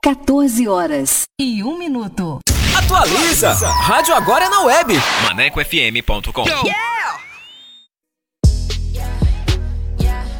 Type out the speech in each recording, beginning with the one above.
14 horas e 1 minuto. Atualiza! Rádio agora é na web. ManecoFM.com. Yeah!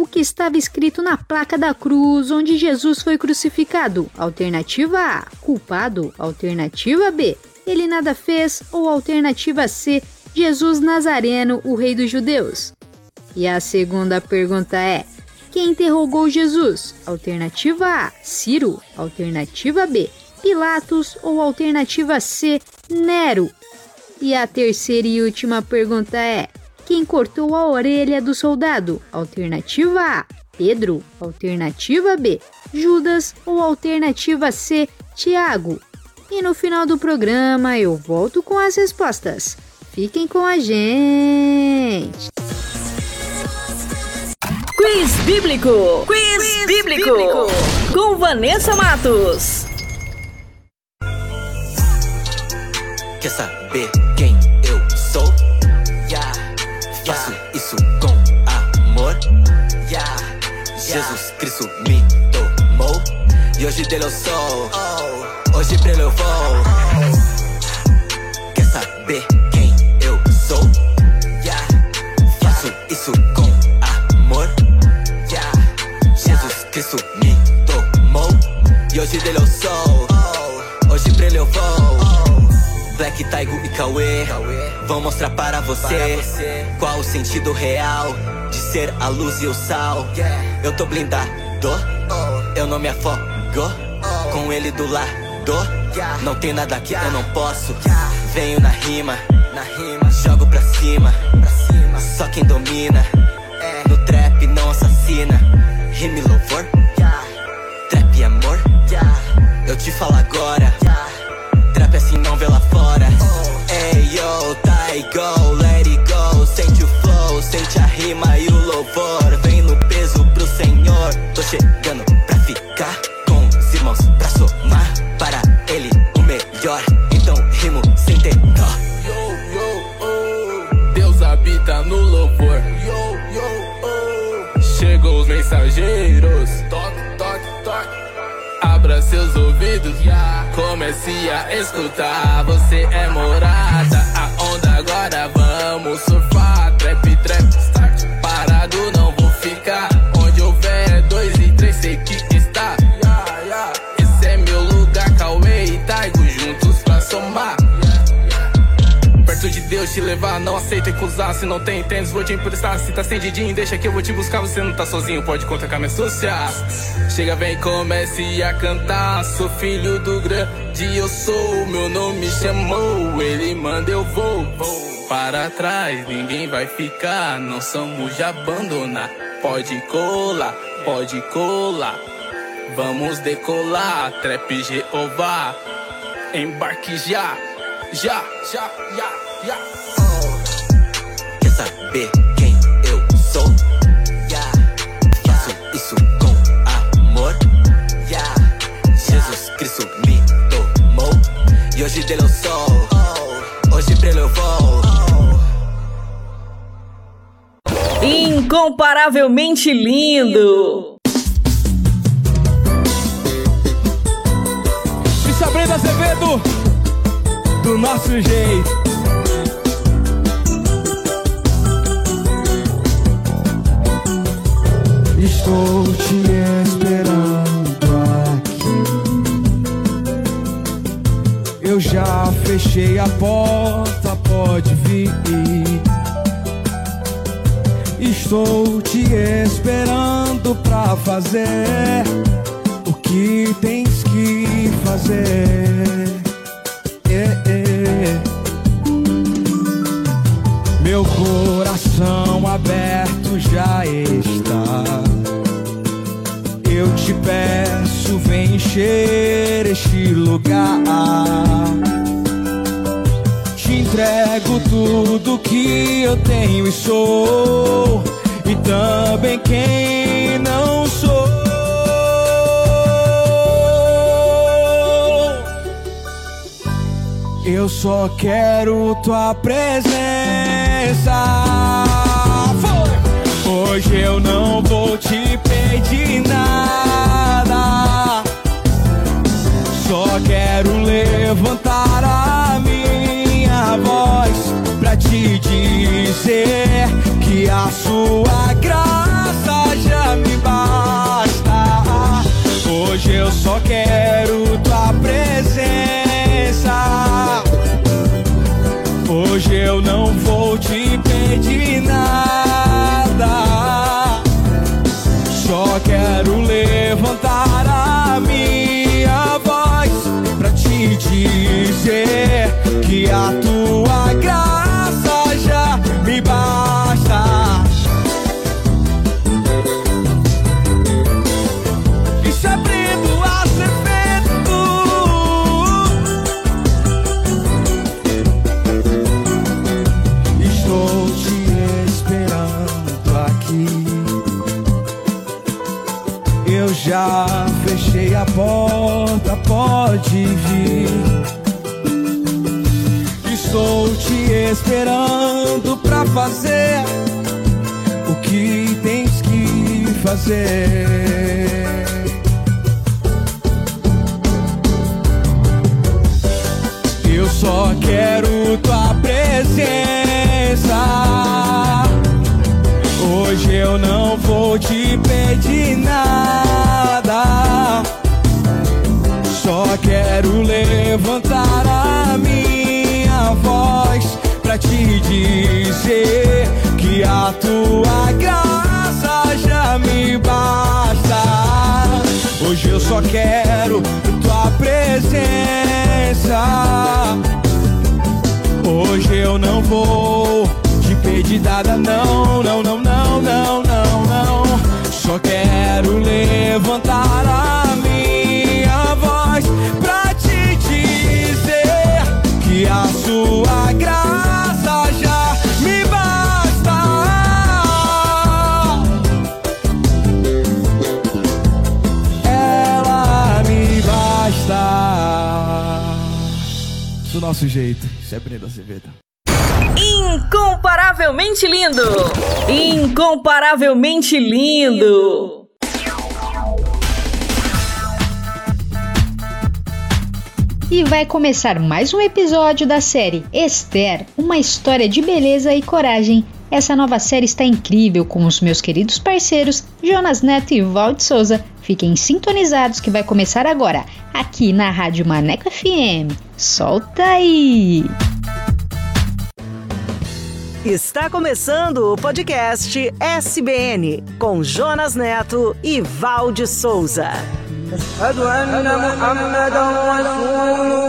o que estava escrito na placa da cruz onde Jesus foi crucificado? Alternativa A: culpado. Alternativa B: ele nada fez. Ou alternativa C: Jesus Nazareno, o rei dos judeus? E a segunda pergunta é: quem interrogou Jesus? Alternativa A, Ciro. Alternativa B, Pilatos. Ou alternativa C, Nero? E a terceira e última pergunta é: quem cortou a orelha do soldado? Alternativa A, Pedro. Alternativa B, Judas. Ou alternativa C, Tiago? E no final do programa eu volto com as respostas. Fiquem com a gente! Quiz Bíblico! Quiz, bíblico. bíblico! Com Vanessa Matos. Quer saber quem Faço isso com amor. Yeah, Jesus Cristo me tomou. E hoje dele eu sou. Hoje pra ele eu vou. Quer saber quem eu sou? Yeah, Faço isso com amor. Yeah, Jesus Cristo me tomou. E hoje dele eu sou. Hoje pra ele eu vou. Black, Taigo e Cauê. Vão mostrar para você Qual o sentido real De ser a luz e o sal. Eu tô blindado. Eu não me afogo Com ele do lado. Não tem nada que eu não posso. Venho na rima Jogo pra cima. Só quem domina No trap não assassina. Rime louvor Trap e amor. Eu te falo agora fora Ei yo, tai go, let it go. Sente o flow, sente a rima e o louvor. Vem no peso pro senhor. Tô chegando pra ficar Com os irmãos pra somar Para ele o melhor. Então rimo sem ter dó. Deus habita no louvor. Chegou os mensageiros. Toque, toque, toque. Abra seus ouvidos, comece a escutar. Você é morada, a onda agora vamos surfar. Te levar, não aceita recusar. Se não tem tênis, vou te emprestar. Se tá sem din deixa que eu vou te buscar. Você não tá sozinho, pode contar com a minha social. Chega, vem, comece a cantar. Sou filho do grande, eu sou. Meu nome chamou, ele manda, eu vou. Para trás, ninguém vai ficar. Não somos de abandonar. Pode colar, pode colar. Vamos decolar, trap Jeová. Embarque já, já, já, já, já. Saber quem eu sou? Yeah. Faço isso com amor. Yeah. Jesus Cristo me tomou. E hoje dele eu sou. Hoje pra ele eu vou. Incomparavelmente lindo! E Sabrina Azevedo, do nosso jeito. Estou te esperando aqui. Eu já fechei a porta, pode vir. Estou te esperando pra fazer o que tens que fazer. É, é. Meu coração aberto já está. Eu te peço, vem encher este lugar. Te entrego tudo que eu tenho e sou, e também quem não sou. Eu só quero tua presença. Hoje eu não vou te pedir nada. Só quero levantar a minha voz pra te dizer que a sua graça já me basta. Hoje eu só quero tua presença. Hoje eu não vou te pedir nada nada. Só quero levantar a minha voz pra te dizer que a tua graça. Pode vir. Estou te esperando pra fazer o que tens que fazer. Eu só quero tua presença. Hoje eu não vou te pedir nada. Quero levantar a minha voz pra te dizer que nosso jeito, isso é Brenda Azevedo. Incomparavelmente lindo! Incomparavelmente lindo! E vai começar mais um episódio da série Esther, uma história de beleza e coragem. Essa nova série está incrível com os meus queridos parceiros Jonas Neto e Valde Souza. Fiquem sintonizados que vai começar agora, aqui na Rádio Maneco FM. Solta aí! Está começando o podcast SBN com Jonas Neto e Valde Souza. أشهد أن محمدا رسول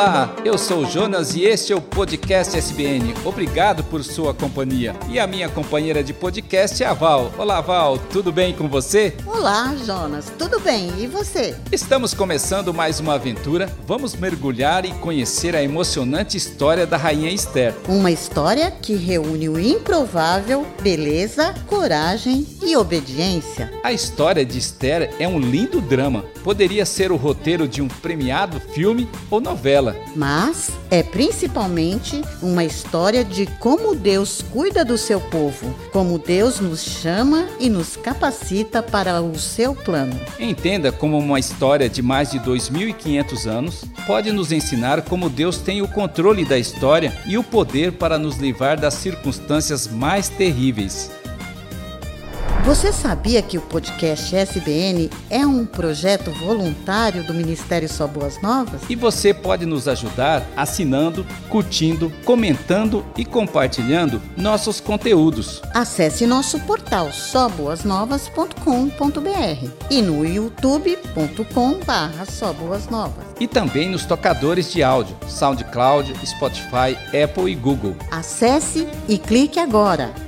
Olá, eu sou o Jonas e este é o podcast SBN. Obrigado por sua companhia. E a minha companheira de podcast é a Val. Olá, Val, tudo bem com você? Olá, Jonas, tudo bem? E você? Estamos começando mais uma aventura. Vamos mergulhar e conhecer a emocionante história da Rainha Esther. Uma história que reúne o improvável, beleza, coragem e obediência. A história de Esther é um lindo drama. Poderia ser o roteiro de um premiado filme ou novela. Mas é principalmente uma história de como Deus cuida do seu povo, como Deus nos chama e nos capacita para o seu plano. Entenda como uma história de mais de 2.500 anos pode nos ensinar como Deus tem o controle da história e o poder para nos livrar das circunstâncias mais terríveis. Você sabia que o podcast SBN é um projeto voluntário do Ministério Só Boas Novas? E você pode nos ajudar assinando, curtindo, comentando e compartilhando nossos conteúdos. Acesse nosso portal soboasnovas.com.br e no youtube.com/barra. E também nos tocadores de áudio, SoundCloud, Spotify, Apple e Google. Acesse e clique agora.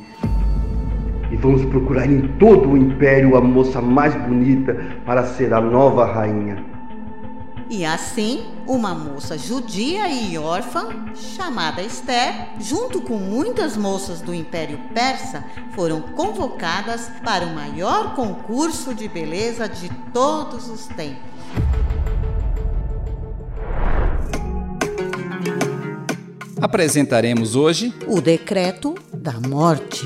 e vamos procurar em todo o império a moça mais bonita para ser a nova rainha. E assim, uma moça judia e órfã, chamada Esther, junto com muitas moças do Império Persa, foram convocadas para o maior concurso de beleza de todos os tempos. Apresentaremos hoje o decreto da morte.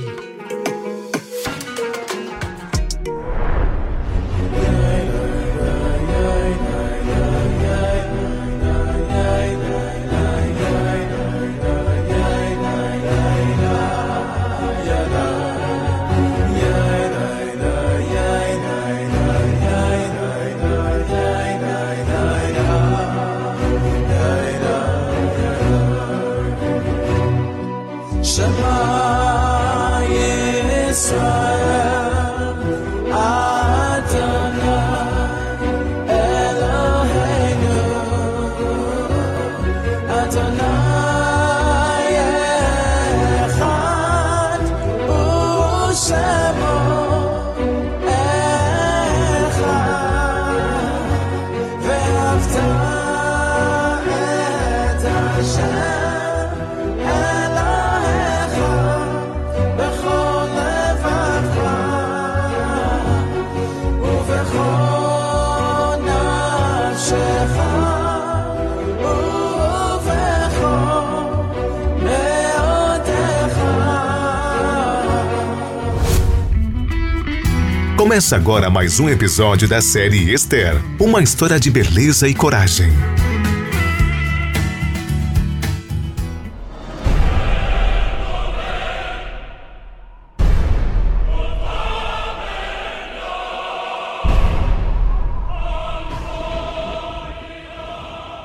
Começa agora mais um episódio da série Esther uma história de beleza e coragem.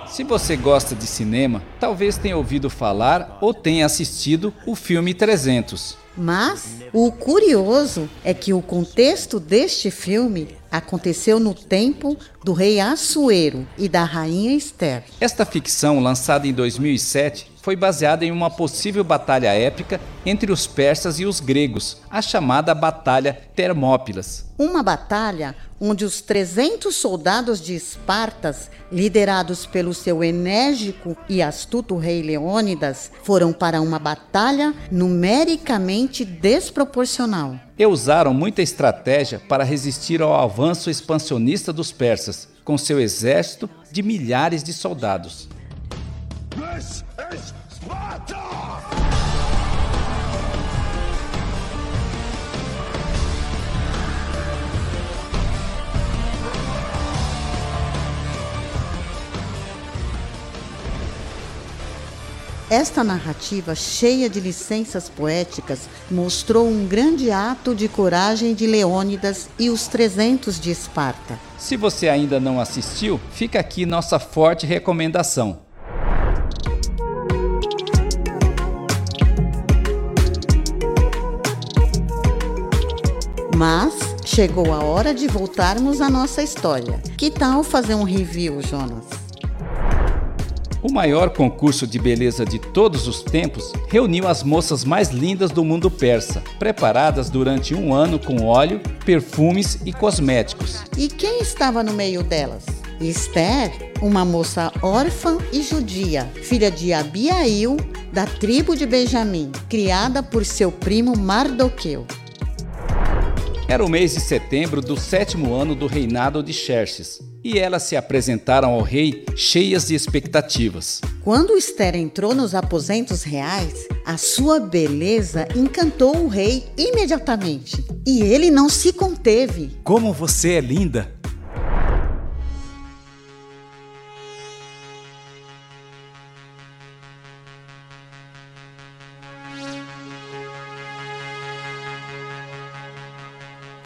Se você gosta de cinema, talvez tenha ouvido falar ou tenha assistido o filme 300. Mas o curioso é que o contexto deste filme aconteceu no tempo do rei Assuero e da rainha Esther. Esta ficção, lançada em 2007, foi baseada em uma possível batalha épica entre os persas e os gregos, a chamada Batalha Termópilas. Uma batalha onde os 300 soldados de Espartas, liderados pelo seu enérgico e astuto rei Leônidas, foram para uma batalha numericamente desproporcional. E usaram muita estratégia para resistir ao avanço expansionista dos persas, com seu exército de milhares de soldados. This is! Esta narrativa, cheia de licenças poéticas, mostrou um grande ato de coragem de Leônidas e os 300 de Esparta. Se você ainda não assistiu, fica aqui nossa forte recomendação. Mas chegou a hora de voltarmos à nossa história. Que tal fazer um review, Jonas? O maior concurso de beleza de todos os tempos reuniu as moças mais lindas do mundo persa, preparadas durante um ano com óleo, perfumes e cosméticos. E quem estava no meio delas? Esther, uma moça órfã e judia, filha de Abiail, da tribo de Benjamim, criada por seu primo Mardoqueu. Era o mês de setembro do sétimo ano do reinado de Xerxes, e elas se apresentaram ao rei cheias de expectativas. Quando Esther entrou nos aposentos reais, a sua beleza encantou o rei imediatamente. E ele não se conteve. Como você é linda!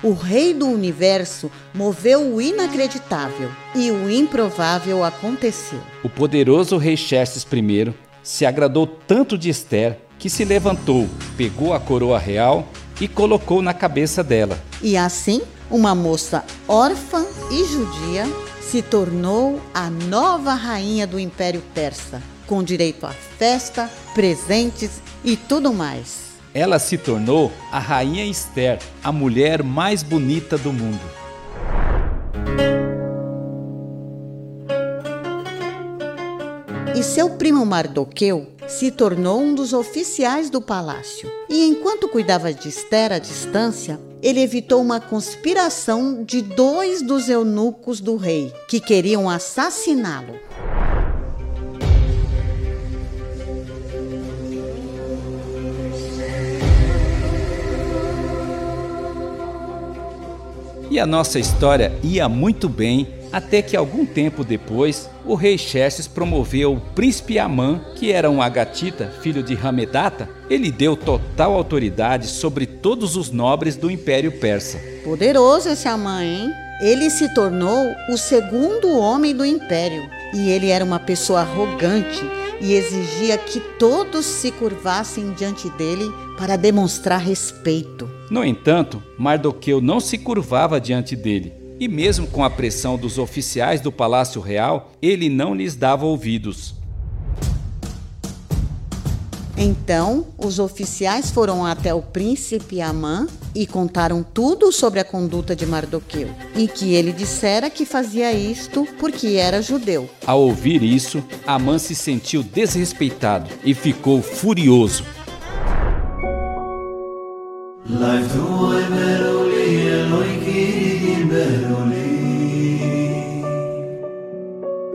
O rei do universo moveu o inacreditável e o improvável aconteceu. O poderoso rei Xerxes I se agradou tanto de Esther que se levantou, pegou a coroa real e colocou na cabeça dela. E assim, uma moça órfã e judia se tornou a nova rainha do Império Persa, com direito a festa, presentes e tudo mais. Ela se tornou a rainha Esther, a mulher mais bonita do mundo. E seu primo Mardoqueu se tornou um dos oficiais do palácio. E enquanto cuidava de Esther à distância, ele evitou uma conspiração de dois dos eunucos do rei, que queriam assassiná-lo. E a nossa história ia muito bem até que algum tempo depois o rei Xerxes promoveu o príncipe Amã, que era um agatita, filho de Ramedata, ele deu total autoridade sobre todos os nobres do Império Persa. Poderoso esse Amã, hein? Ele se tornou o segundo homem do império e ele era uma pessoa arrogante e exigia que todos se curvassem diante dele para demonstrar respeito. No entanto, Mardoqueu não se curvava diante dele, e mesmo com a pressão dos oficiais do palácio real, ele não lhes dava ouvidos. Então, os oficiais foram até o príncipe Amã e contaram tudo sobre a conduta de Mardoqueu, e que ele dissera que fazia isto porque era judeu. Ao ouvir isso, Amã se sentiu desrespeitado e ficou furioso. Ley toy beulele Eloi roykhe ni din beruli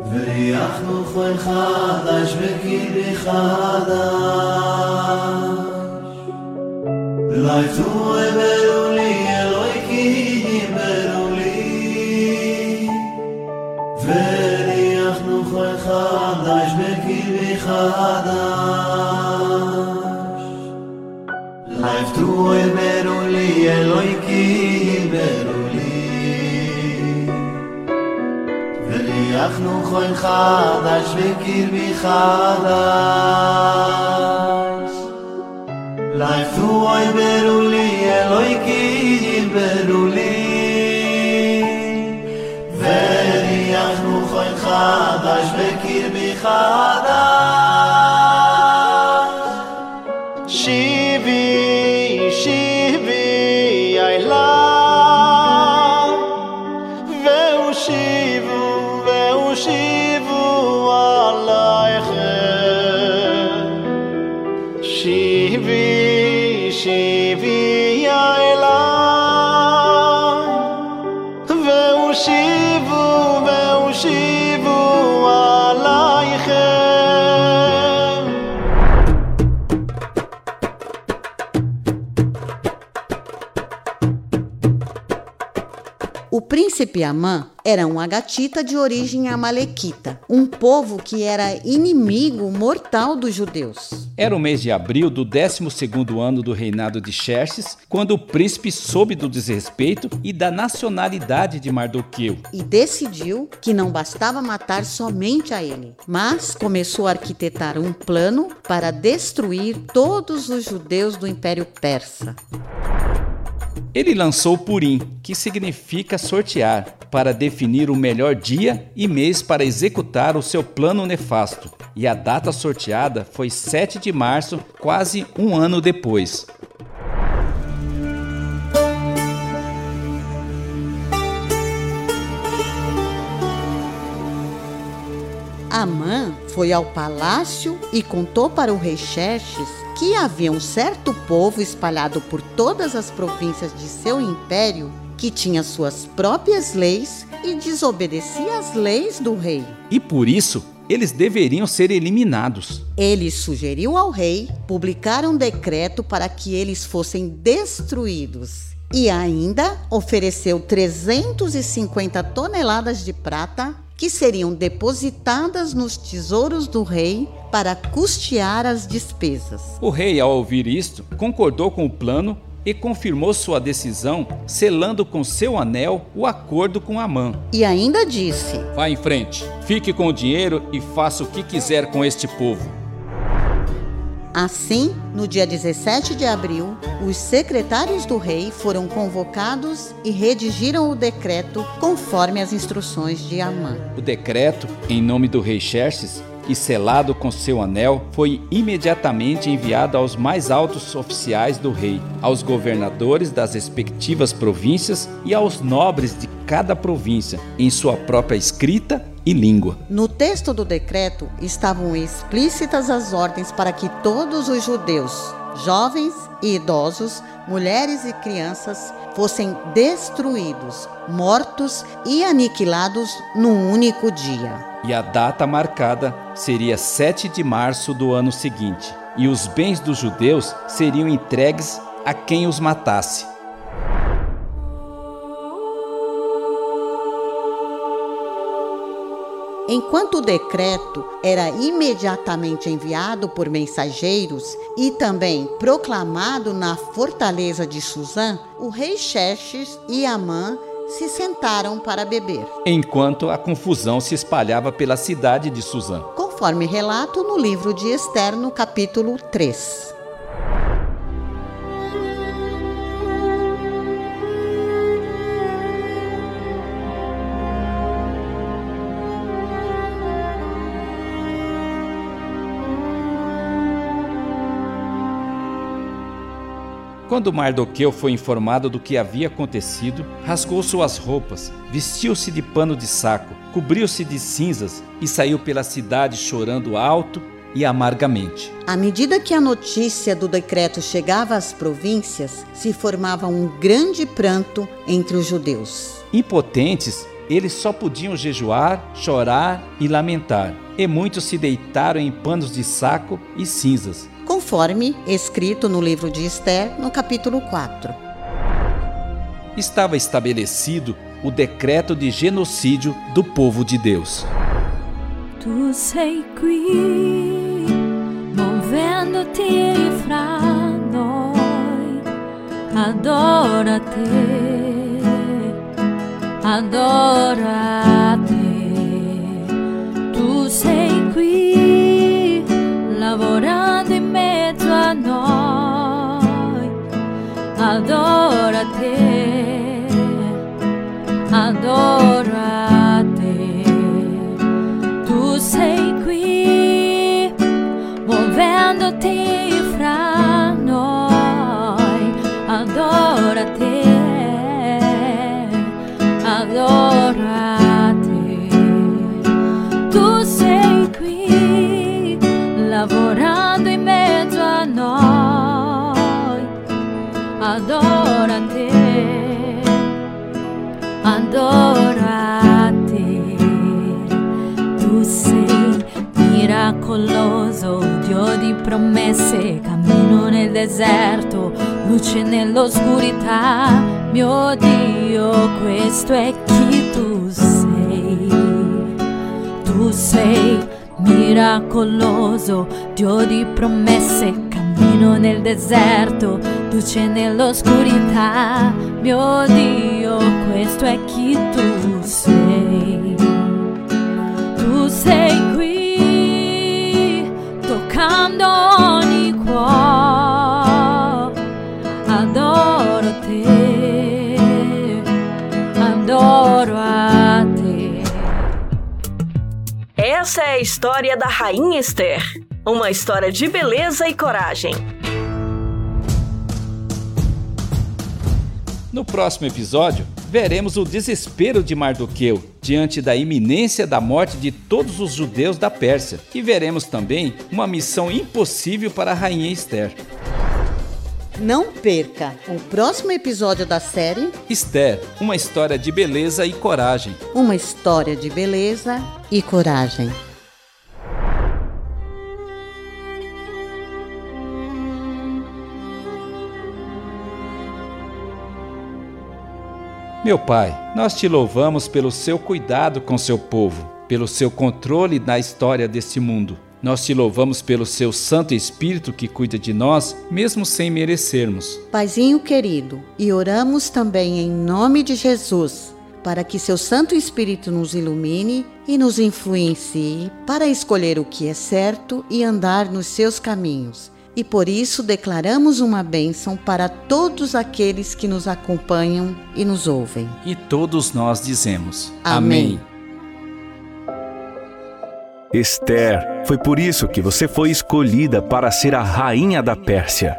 Veykhnu kho khada shbekhi khada Ley toy beulele a roykhe ni din beruli Veykhnu kho khada shbekhi khada Ley tsuoy beruli eloyki beruli. Vir yakhnu khoyn khad ashvekir bi khada Ley tsuoy beruli eloyki beruli. Vir yakhnu khoyn bi O príncipe Amã era um agatita de origem amalequita, um povo que era inimigo mortal dos judeus. Era o mês de abril do 12º ano do reinado de Xerxes, quando o príncipe soube do desrespeito e da nacionalidade de Mardoqueu. E decidiu que não bastava matar somente a ele, mas começou a arquitetar um plano para destruir todos os judeus do Império Persa. Ele lançou Purim, que significa sortear, para definir o melhor dia e mês para executar o seu plano nefasto. E a data sorteada foi 7 de março, quase um ano depois. Amã foi ao palácio e contou para o rei Xerxes que havia um certo povo espalhado por todas as províncias de seu império que tinha suas próprias leis e desobedecia às leis do rei. E por isso, eles deveriam ser eliminados. Ele sugeriu ao rei publicar um decreto para que eles fossem destruídos. E ainda ofereceu 350 toneladas de prata que seriam depositadas nos tesouros do rei para custear as despesas. O rei, ao ouvir isto, concordou com o plano e confirmou sua decisão, selando com seu anel o acordo com Amã. E ainda disse: Vá em frente, fique com o dinheiro e faça o que quiser com este povo. Assim, no dia 17 de abril, os secretários do rei foram convocados e redigiram o decreto conforme as instruções de Amã. O decreto, em nome do rei Xerxes, e selado com seu anel, foi imediatamente enviado aos mais altos oficiais do rei, aos governadores das respectivas províncias e aos nobres de cada província, em sua própria escrita e língua. No texto do decreto estavam explícitas as ordens para que todos os judeus, jovens e idosos, mulheres e crianças, fossem destruídos, mortos e aniquilados num único dia e a data marcada seria 7 de março do ano seguinte, e os bens dos judeus seriam entregues a quem os matasse. Enquanto o decreto era imediatamente enviado por mensageiros e também proclamado na fortaleza de Suzã, o rei Xerxes e Amã se sentaram para beber. Enquanto a confusão se espalhava pela cidade de Suzã. Conforme relato no livro de Esther, no capítulo 3. Quando Mardoqueu foi informado do que havia acontecido, rasgou suas roupas, vestiu-se de pano de saco, cobriu-se de cinzas e saiu pela cidade chorando alto e amargamente. À medida que a notícia do decreto chegava às províncias, se formava um grande pranto entre os judeus. Impotentes, eles só podiam jejuar, chorar e lamentar, e muitos se deitaram em panos de saco e cinzas, conforme escrito no livro de Esther, no capítulo 4. Estava estabelecido o decreto de genocídio do povo de Deus. Tu sei qui, movendo-te fra noi, adora te, adora te. Adora promesse, cammino nel deserto, luce nell'oscurità, mio Dio, questo è chi tu sei. Tu sei miracoloso, Dio di promesse, cammino nel deserto, luce nell'oscurità, mio Dio, questo è chi tu sei. Tu sei qui, Essa é a história da Rainha Esther. Uma história de beleza e coragem. No próximo episódio, veremos o desespero de Mardoqueu diante da iminência da morte de todos os judeus da Pérsia e veremos também uma missão impossível para a rainha Esther. Não perca o próximo episódio da série Esther, uma história de beleza e coragem. Uma história de beleza e coragem. Meu Pai, nós te louvamos pelo seu cuidado com seu povo, pelo seu controle na história deste mundo. Nós te louvamos pelo seu Santo Espírito que cuida de nós, mesmo sem merecermos. Paizinho querido, e oramos também em nome de Jesus, para que seu Santo Espírito nos ilumine e nos influencie para escolher o que é certo e andar nos seus caminhos. E por isso declaramos uma bênção para todos aqueles que nos acompanham e nos ouvem. E todos nós dizemos: Amém. Esther, foi por isso que você foi escolhida para ser a rainha da Pérsia.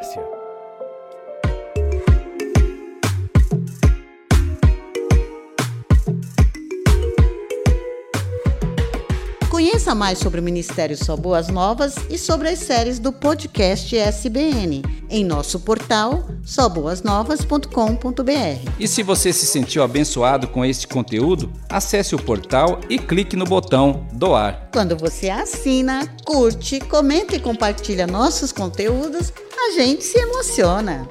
Conheça mais sobre o Ministério Só Boas Novas e sobre as séries do podcast SBN em nosso portal soboasnovas.com.br. E se você se sentiu abençoado com este conteúdo, acesse o portal e clique no botão doar. Quando você assina, curte, comenta e compartilha nossos conteúdos, a gente se emociona.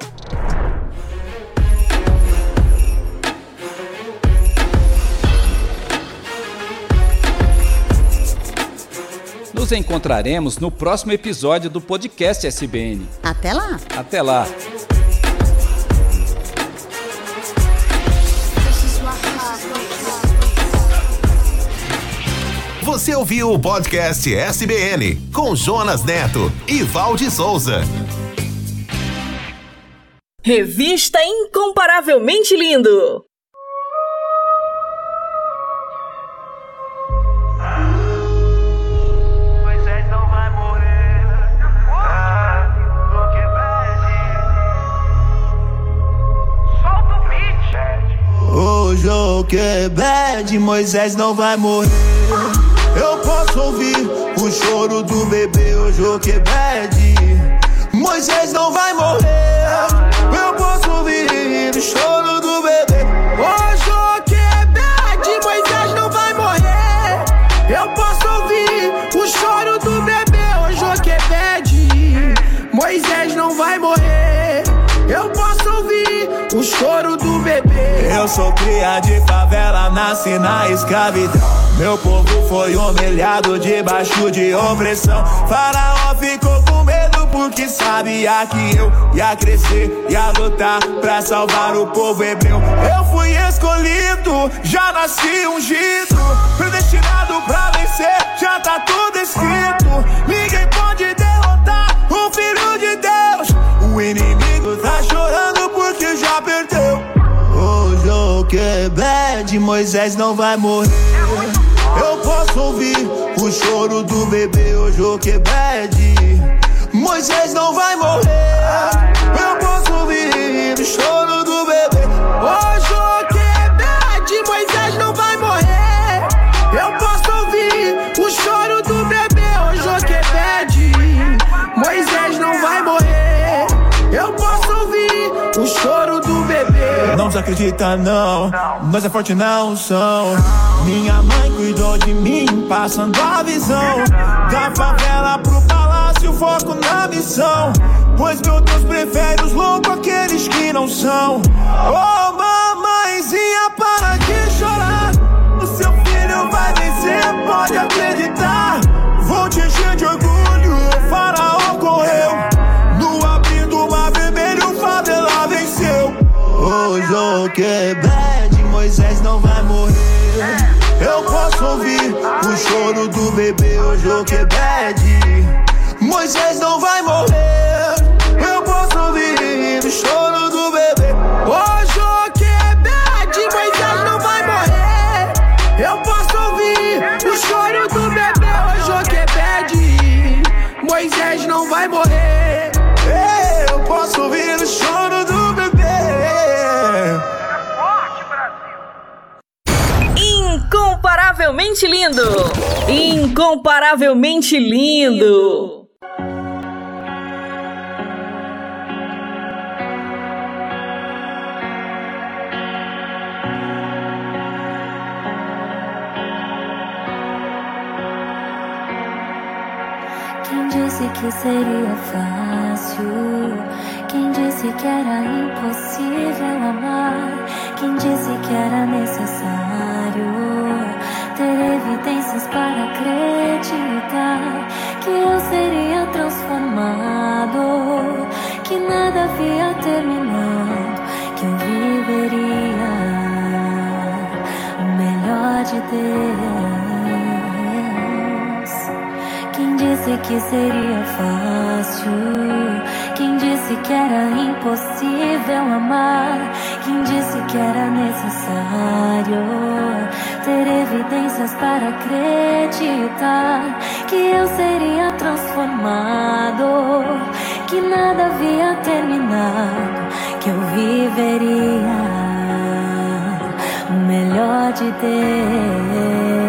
Nos encontraremos no próximo episódio do podcast SBN. Até lá! Até lá! Você ouviu o podcast SBN com Jonas Neto e Valde Souza. Revista Incomparavelmente Lindo. O Joquebed, Moisés não vai morrer. Eu posso ouvir o choro do bebê, o Joquebed. Moisés não vai morrer. Eu posso ouvir o choro do bebê. O Joquebed, Moisés não vai morrer. Eu posso ouvir o choro do bebê, o Joquebed. Moisés não vai morrer. Eu posso ouvir o choro do sou cria de favela, nasci na escravidão. Meu povo foi humilhado debaixo de opressão. Faraó ficou com medo porque sabia que eu ia crescer, ia lutar pra salvar o povo hebreu. Eu fui escolhido, já nasci ungido, predestinado pra vencer, já tá tudo escrito. Ninguém pode derrotar o filho de Deus. O inimigo tá chorando porque já perdeu. Hoje o Quebec, Moisés não vai morrer. Eu posso ouvir o choro do bebê, o Joquebed. Moisés não vai morrer. Eu posso ouvir o choro do bebê, o bebê. Não não. Nós é forte na unção. Minha mãe cuidou de mim, passando a visão. Da favela pro palácio, foco na missão. Pois meu Deus prefere os loucos, aqueles que não são. Oh, mamãezinha, para de chorar. O seu filho vai vencer, pode acreditar. Choro do bebê, o Joquebed. Moisés não vai morrer. Incomparavelmente lindo! Incomparavelmente lindo! Quem disse que seria fácil? Quem disse que era impossível amar? Quem disse que era necessário evidências para acreditar que eu seria transformado? Que nada havia terminado, que eu viveria o melhor de Deus. Quem disse que seria fácil? Quem disse que era impossível amar? Quem disse que era necessário ter evidências para acreditar que eu seria transformado? Que nada havia terminado, que eu viveria o melhor de Deus.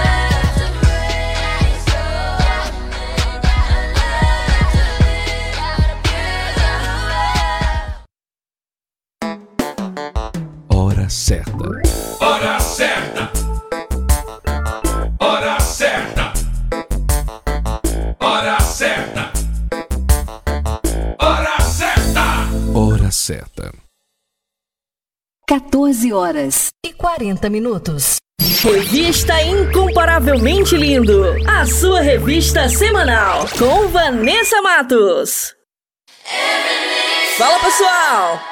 14 horas e 40 minutos. Revista Incomparavelmente Lindo, a sua revista semanal com Vanessa Matos. Fala pessoal,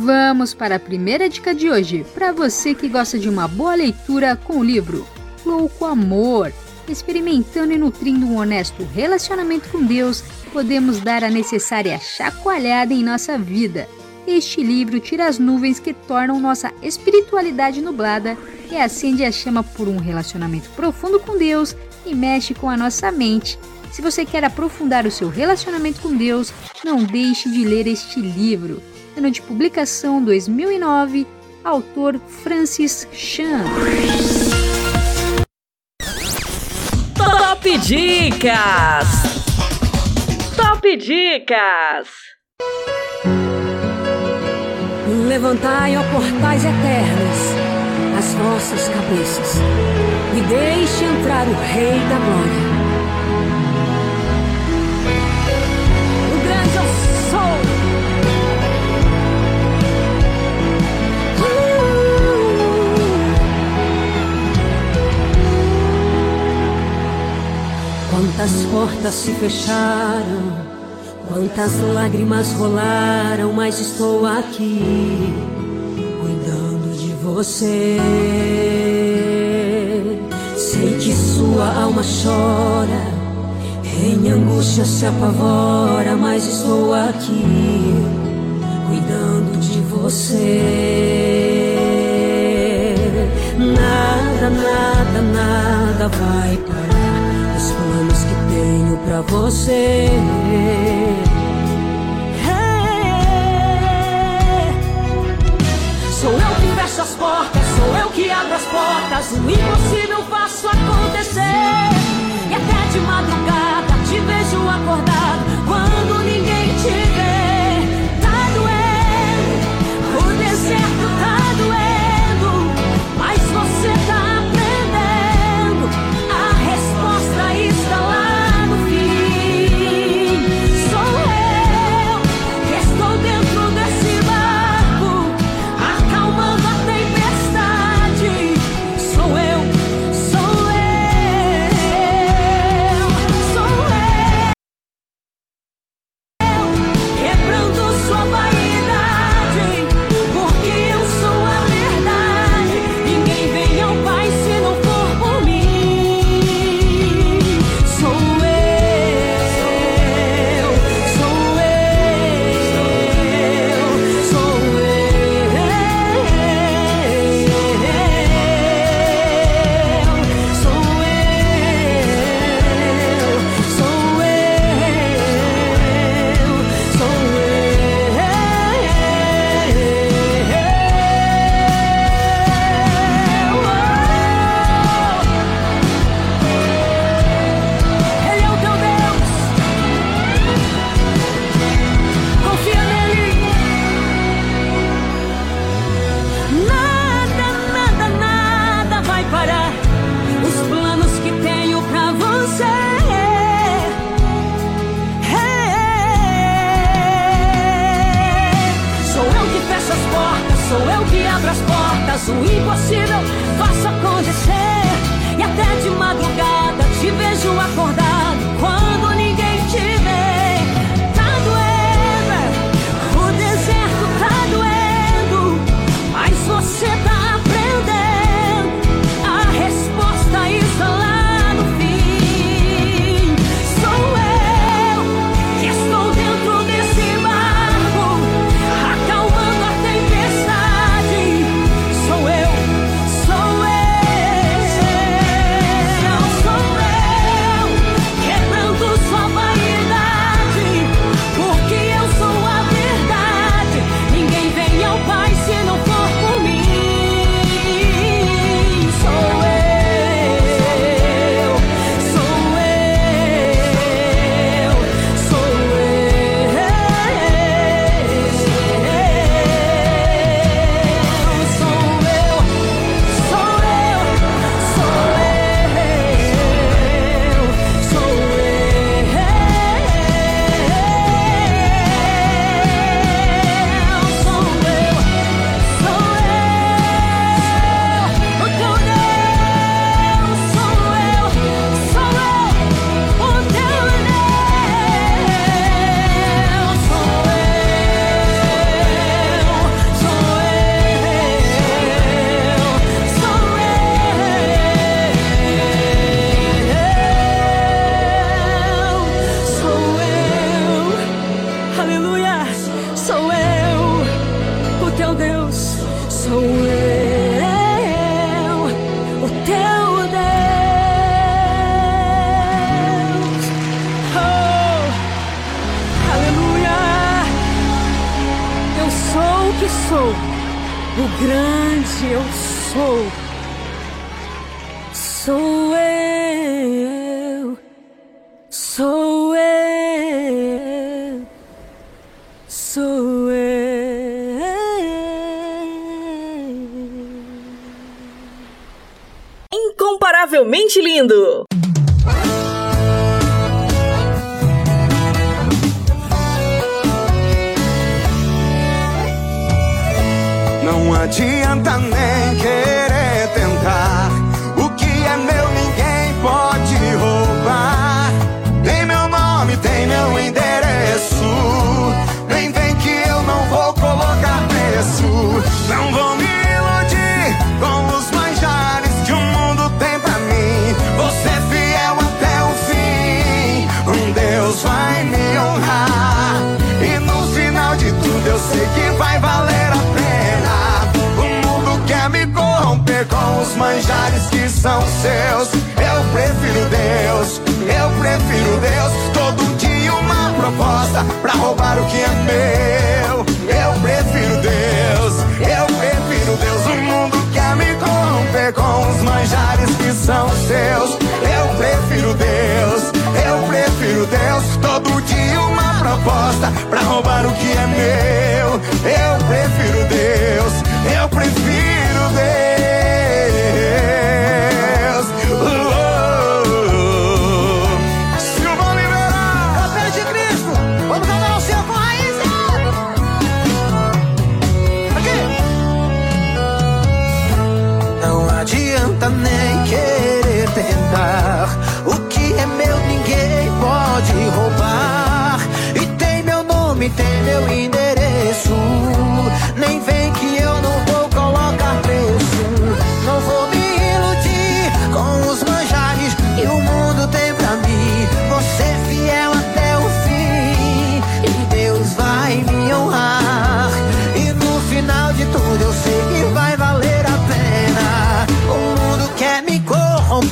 Vamos para a primeira dica de hoje, para você que gosta de uma boa leitura com o livro Louco Amor. Experimentando e nutrindo um honesto relacionamento com Deus, podemos dar a necessária chacoalhada em nossa vida. Este livro tira as nuvens que tornam nossa espiritualidade nublada e acende a chama por um relacionamento profundo com Deus e mexe com a nossa mente. Se você quer aprofundar o seu relacionamento com Deus, não deixe de ler este livro. Ano de publicação 2009, autor Francis Chan. Top Dicas! Top Dicas! Levantai, ó portais eternos, as vossas cabeças, e deixe entrar o Rei da Glória. Quantas portas se fecharam, quantas lágrimas rolaram, mas estou aqui cuidando de você. Sei que sua alma chora, em angústia se apavora, mas estou aqui cuidando de você. Nada, nada, nada vai parar tenho pra você. Sou eu que fecho as portas, sou eu que abro as portas. O impossível faço acontecer. E até de madrugada te vejo acordado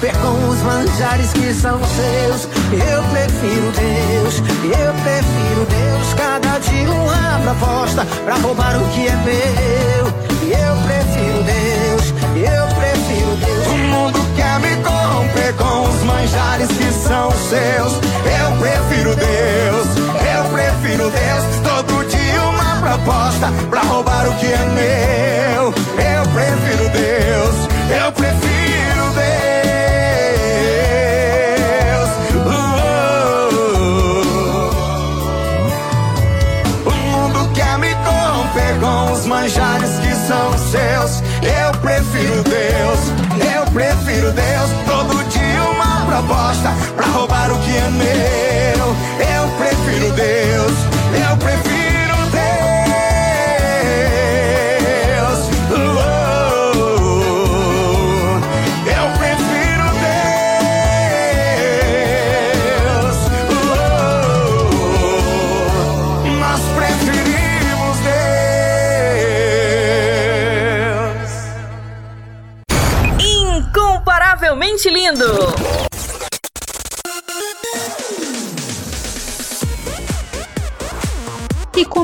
percam os manjares que são seus. Eu prefiro Deus, eu prefiro Deus. Cada dia uma proposta pra roubar o que é meu. Eu prefiro Deus, eu prefiro Deus. O mundo quer me corromper com os manjares que são seus. Eu prefiro Deus, eu prefiro Deus. Todo dia uma proposta pra roubar o que é meu. Eu prefiro Deus, eu prefiro prefiro Deus, eu prefiro Deus. Todo dia uma proposta pra roubar o que é meu. Eu prefiro Deus.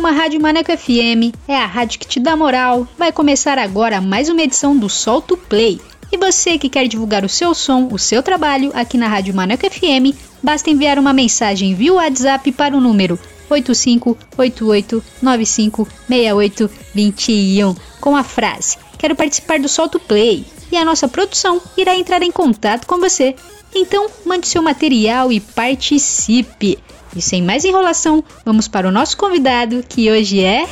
Como a Rádio Maneco FM é a rádio que te dá moral, vai começar agora mais uma edição do Solto Play. E você que quer divulgar o seu som, o seu trabalho aqui na Rádio Maneco FM, basta enviar uma mensagem via WhatsApp para o número 8588956821 com a frase Quero participar do Solto Play e a nossa produção irá entrar em contato com você. Então, mande seu material e participe. E sem mais enrolação, vamos para o nosso convidado, que hoje é.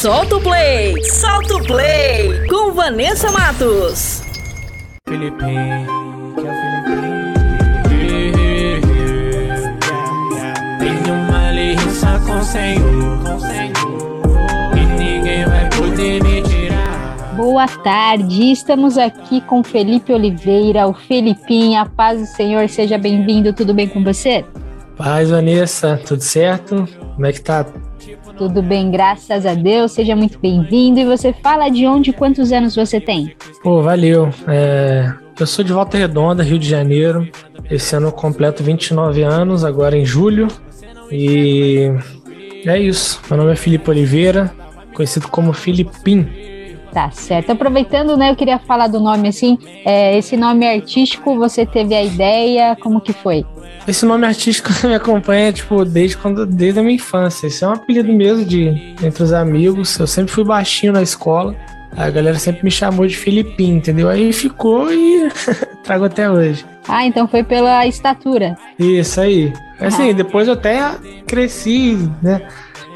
Solta o play, solta o play com Vanessa Matos. Felipe, que é o Felipe. Tenho uma aliança com o Senhor, com o Senhor. E ninguém vai poder me. Boa tarde, estamos aqui com Felipe Oliveira, o Felipinho. A paz do Senhor, seja bem-vindo, tudo bem com você? Paz, Vanessa, tudo certo? Como é que tá? Tudo bem, graças a Deus, seja muito bem-vindo. E você fala de onde e quantos anos você tem? Pô, valeu. É, eu sou de Volta Redonda, Rio de Janeiro. Esse ano eu completo 29 anos, agora em julho. E é isso. Meu nome é Felipe Oliveira, conhecido como Filipim. Tá certo. Aproveitando, né, eu queria falar do nome assim. É, esse nome artístico, você teve a ideia? Como que foi? Esse nome artístico me acompanha, tipo, desde quando, desde a minha infância. Esse é um apelido mesmo de entre os amigos. Eu sempre fui baixinho na escola. A galera sempre me chamou de Filipim, entendeu? Aí ficou e trago até hoje. Ah, então foi pela estatura. Isso aí. Assim, depois eu até cresci, né?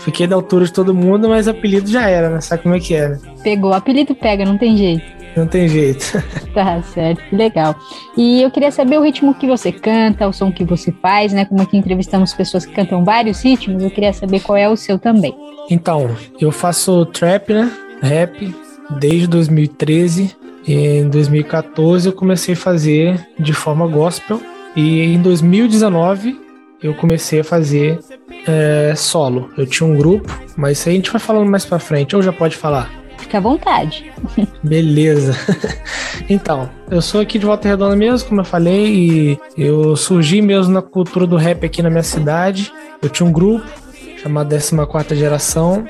Fiquei da altura de todo mundo, mas apelido já era, né? Sabe como é que é, né? Pegou, apelido pega, não tem jeito. Não tem jeito. Tá certo, que legal. E eu queria saber o ritmo que você canta, o som que você faz, né? Como aqui entrevistamos pessoas que cantam vários ritmos, eu queria saber qual é o seu também. Então, eu faço trap, né? Rap, desde 2013. E em 2014 eu comecei a fazer de forma gospel. E em 2019 eu comecei a fazer é, solo. Eu tinha um grupo, mas isso aí a gente vai falando mais pra frente, ou já pode falar? Fica à vontade. Beleza. então, eu sou aqui de Volta Redonda mesmo, como eu falei, e eu surgi mesmo na cultura do rap aqui na minha cidade. Eu tinha um grupo chamado 14 Geração,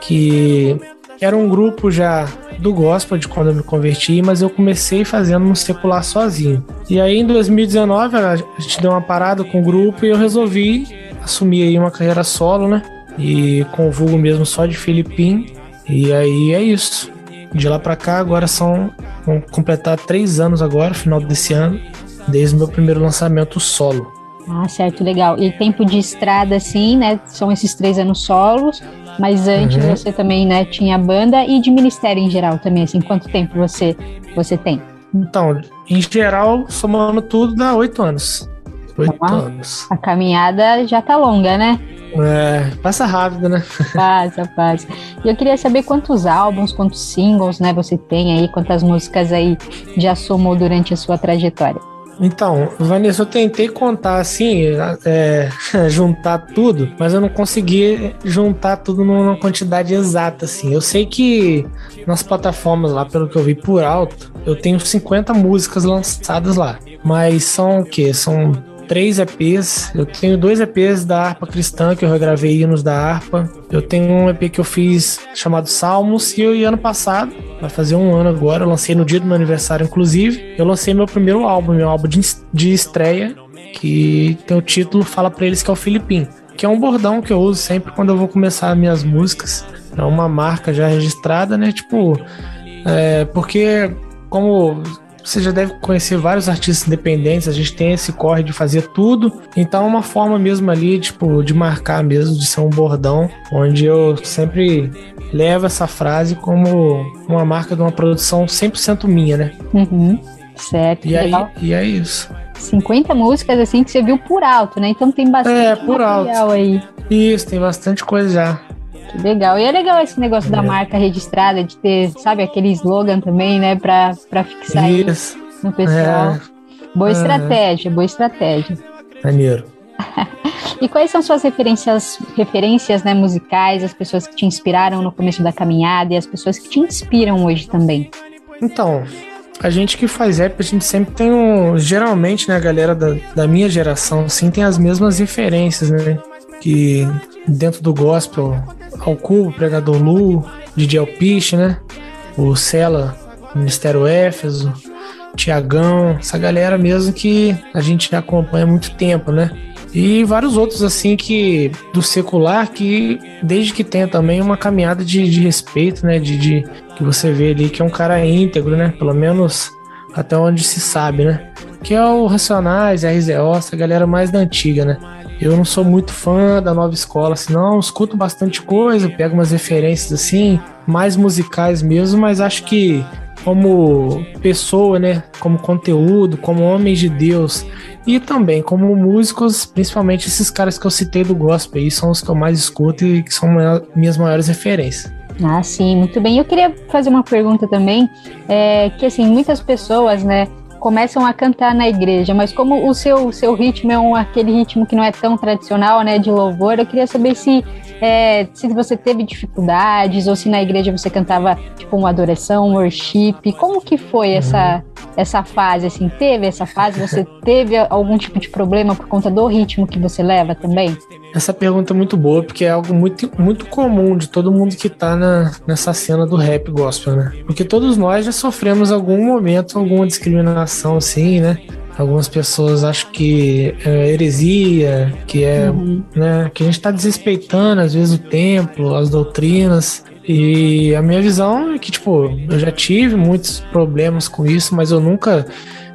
que era um grupo já do gospel de quando eu me converti, mas eu comecei fazendo um secular sozinho. E aí em 2019 a gente deu uma parada com o grupo e eu resolvi assumir aí uma carreira solo, né? E com o vulgo mesmo só de Filipim. E aí é isso. De lá pra cá agora são vão completar três anos agora, final desse ano, desde o meu primeiro lançamento solo. Ah, certo, legal. E tempo de estrada, assim, né? São esses três anos solos, mas antes Uhum. você também, né, tinha banda e de ministério em geral também, assim, quanto tempo você, você tem? Então, em geral, somando tudo, dá oito anos. Oito anos. A caminhada já tá longa, né? É, passa rápido, né? Passa, passa. E eu queria saber quantos álbuns, quantos singles, né, você tem aí, quantas músicas aí já somou durante a sua trajetória. Então, Vanessa, eu tentei contar assim, é, juntar tudo, mas eu não consegui juntar tudo numa quantidade exata, assim. Eu sei que nas plataformas lá, pelo que eu vi por alto, eu tenho 50 músicas lançadas lá. Mas são o quê? São três EPs. Eu tenho dois EPs da harpa cristã que eu regravei hinos da harpa. Eu tenho um EP que eu fiz chamado Salmos e, eu, e ano passado, vai fazer um ano agora, eu lancei no dia do meu aniversário, inclusive, eu lancei meu primeiro álbum, meu álbum de, de estreia, que tem o título Fala Pra Eles Que é o Filipim, que é um bordão que eu uso sempre quando eu vou começar minhas músicas. É uma marca já registrada, né? Tipo, é, porque como você já deve conhecer vários artistas independentes, a gente tem esse corre de fazer tudo. Então é uma forma mesmo ali, tipo, de marcar mesmo, de ser um bordão, onde eu sempre levo essa frase como uma marca de uma produção 100% minha, né? Uhum. Certo. E aí, legal. e é isso. 50 músicas assim que você viu por alto, né? Então tem bastante É, por material alto. aí. Isso, tem bastante coisa já. Que legal. E é legal esse negócio da É. marca registrada, de ter, sabe, aquele slogan também, né? Pra, pra fixar Isso. no pessoal. É. Boa Aham. estratégia, boa estratégia. Maneiro. E quais são suas referências, referências né, musicais, as pessoas que te inspiraram no começo da caminhada e as pessoas que te inspiram hoje também? Então, a gente que faz rap, a gente sempre tem um. Geralmente, né, a galera da, da minha geração, assim, tem as mesmas referências, né? Que dentro do gospel, ao Cubo, Pregador Lu, DJ Alpiche, né? O Cela, Ministério Éfeso, Tiagão, essa galera mesmo que a gente já acompanha há muito tempo, né? E vários outros, assim, que do secular, que desde que tenha também uma caminhada de, de respeito, né? De, de que você vê ali que é um cara íntegro, né? Pelo menos até onde se sabe, né? Que é o Racionais, RZO, essa galera mais da antiga, né? Eu não sou muito fã da nova escola, assim, não. Escuto bastante coisa, pego umas referências, assim, mais musicais mesmo, mas acho que como pessoa, né? Como conteúdo, como homens de Deus e também como músicos, principalmente esses caras que eu citei do gospel aí, são os que eu mais escuto e que são minhas maiores referências. Ah, sim, muito bem. Eu queria fazer uma pergunta também, é, que assim, muitas pessoas, né, começam a cantar na igreja, mas como o seu, seu ritmo é um, aquele ritmo que não é tão tradicional, né, de louvor, eu queria saber se, é, se você teve dificuldades ou se na igreja você cantava, tipo, uma adoração, um worship, como que foi essa, essa fase, assim, teve essa fase, você teve algum tipo de problema por conta do ritmo que você leva também? Essa pergunta é muito boa, porque é algo muito, muito comum de todo mundo que tá na, nessa cena do rap gospel, né? Porque todos nós já sofremos algum momento, alguma discriminação, assim, né? Algumas pessoas acham que é heresia, que é, Uhum. né, que a gente tá desrespeitando às vezes o templo, as doutrinas. E a minha visão é que, tipo, eu já tive muitos problemas com isso, mas eu nunca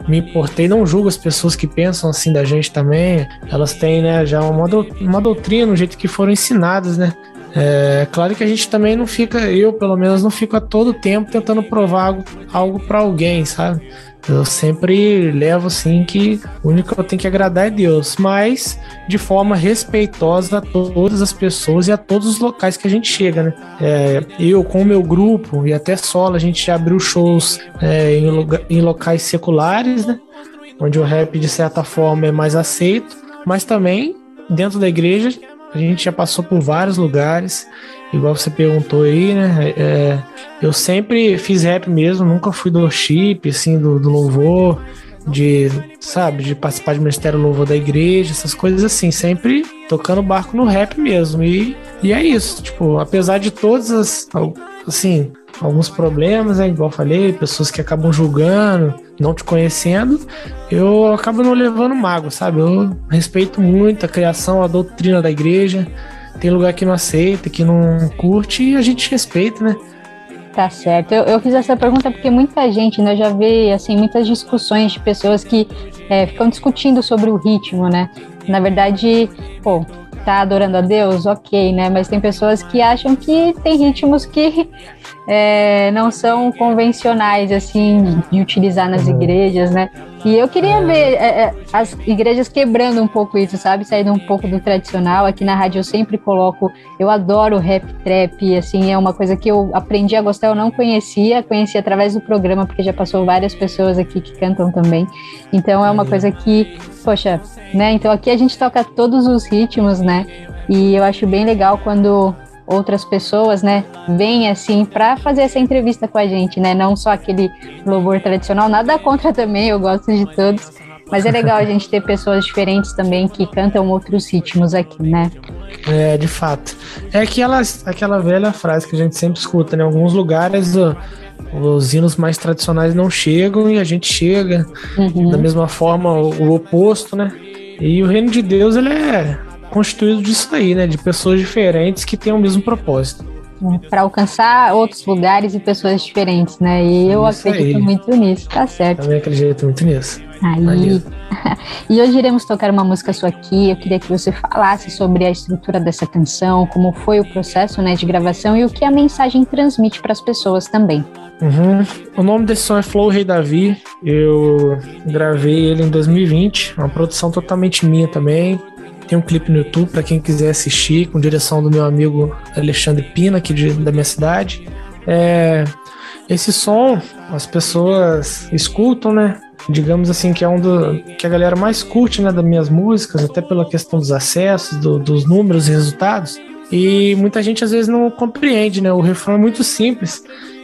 me importei, não julgo as pessoas que pensam assim da gente também. Elas têm, né, já uma, dou- uma doutrina, um jeito que foram ensinadas, né? É claro que a gente também não fica, eu pelo menos não fico a todo tempo tentando provar algo, algo para alguém, sabe? Eu sempre levo assim que o único que eu tenho que agradar é Deus, mas de forma respeitosa a todas as pessoas e a todos os locais que a gente chega, né? É, eu com o meu grupo e até solo, a gente já abriu shows é, em, em locais seculares, né? Onde o rap de certa forma é mais aceito, mas também dentro da igreja a gente já passou por vários lugares, igual você perguntou aí, né? É, eu sempre fiz rap mesmo, nunca fui do worship, assim, do, do louvor, de, sabe, de participar de ministério louvor da igreja, essas coisas assim, sempre tocando barco no rap mesmo. E, e é isso, tipo, apesar de todas as, assim, alguns problemas, né, igual falei, pessoas que acabam julgando, não te conhecendo, eu acabo não levando mago, sabe? Eu respeito muito a criação, a doutrina da igreja. Tem lugar que não aceita, que não curte e a gente respeita, né? Tá certo. Eu, eu fiz essa pergunta porque muita gente, né, eu já vi assim muitas discussões de pessoas que é, ficam discutindo sobre o ritmo, né? Na verdade, pô, tá adorando a Deus, ok, né? Mas tem pessoas que acham que tem ritmos que é, não são convencionais, assim, de utilizar nas igrejas, né? E eu queria ver é, é, as igrejas quebrando um pouco isso, sabe? Saindo um pouco do tradicional. Aqui na rádio eu sempre coloco, eu adoro rap trap, assim, é uma coisa que eu aprendi a gostar, eu não conhecia, conheci através do programa, porque já passou várias pessoas aqui que cantam também. Então é uma coisa que, poxa, né? Então aqui a gente toca todos os ritmos, né? E eu acho bem legal quando outras pessoas, né, vêm assim para fazer essa entrevista com a gente, né? Não só aquele louvor tradicional, nada contra também, eu gosto de todos. Mas é legal a gente ter pessoas diferentes também que cantam outros ritmos aqui, né? É, de fato. É aquela, aquela velha frase que a gente sempre escuta, né? Em alguns lugares os hinos mais tradicionais não chegam e a gente chega. Uhum. Da mesma forma, o, o oposto, né? E o reino de Deus, ele é constituído disso aí, né? De pessoas diferentes que têm o mesmo propósito. para alcançar outros lugares e pessoas diferentes, né? E eu Isso acredito aí. muito nisso, tá certo. Também acredito muito nisso. Aí, e hoje iremos tocar uma música sua aqui. Eu queria que você falasse sobre a estrutura dessa canção, como foi o processo né, de gravação e o que a mensagem transmite para as pessoas também. Uhum. O nome desse som é Flow Rei Davi. Eu gravei ele em 2020, uma produção totalmente minha também. Tem um clipe no YouTube para quem quiser assistir, com direção do meu amigo Alexandre Pina, aqui de- da minha cidade. É, esse som as pessoas escutam, né? Digamos assim que é um do que a galera mais curte, né, das minhas músicas, até pela questão dos acessos, do- dos números e resultados. E muita gente às vezes não compreende, né? O refrão é muito simples.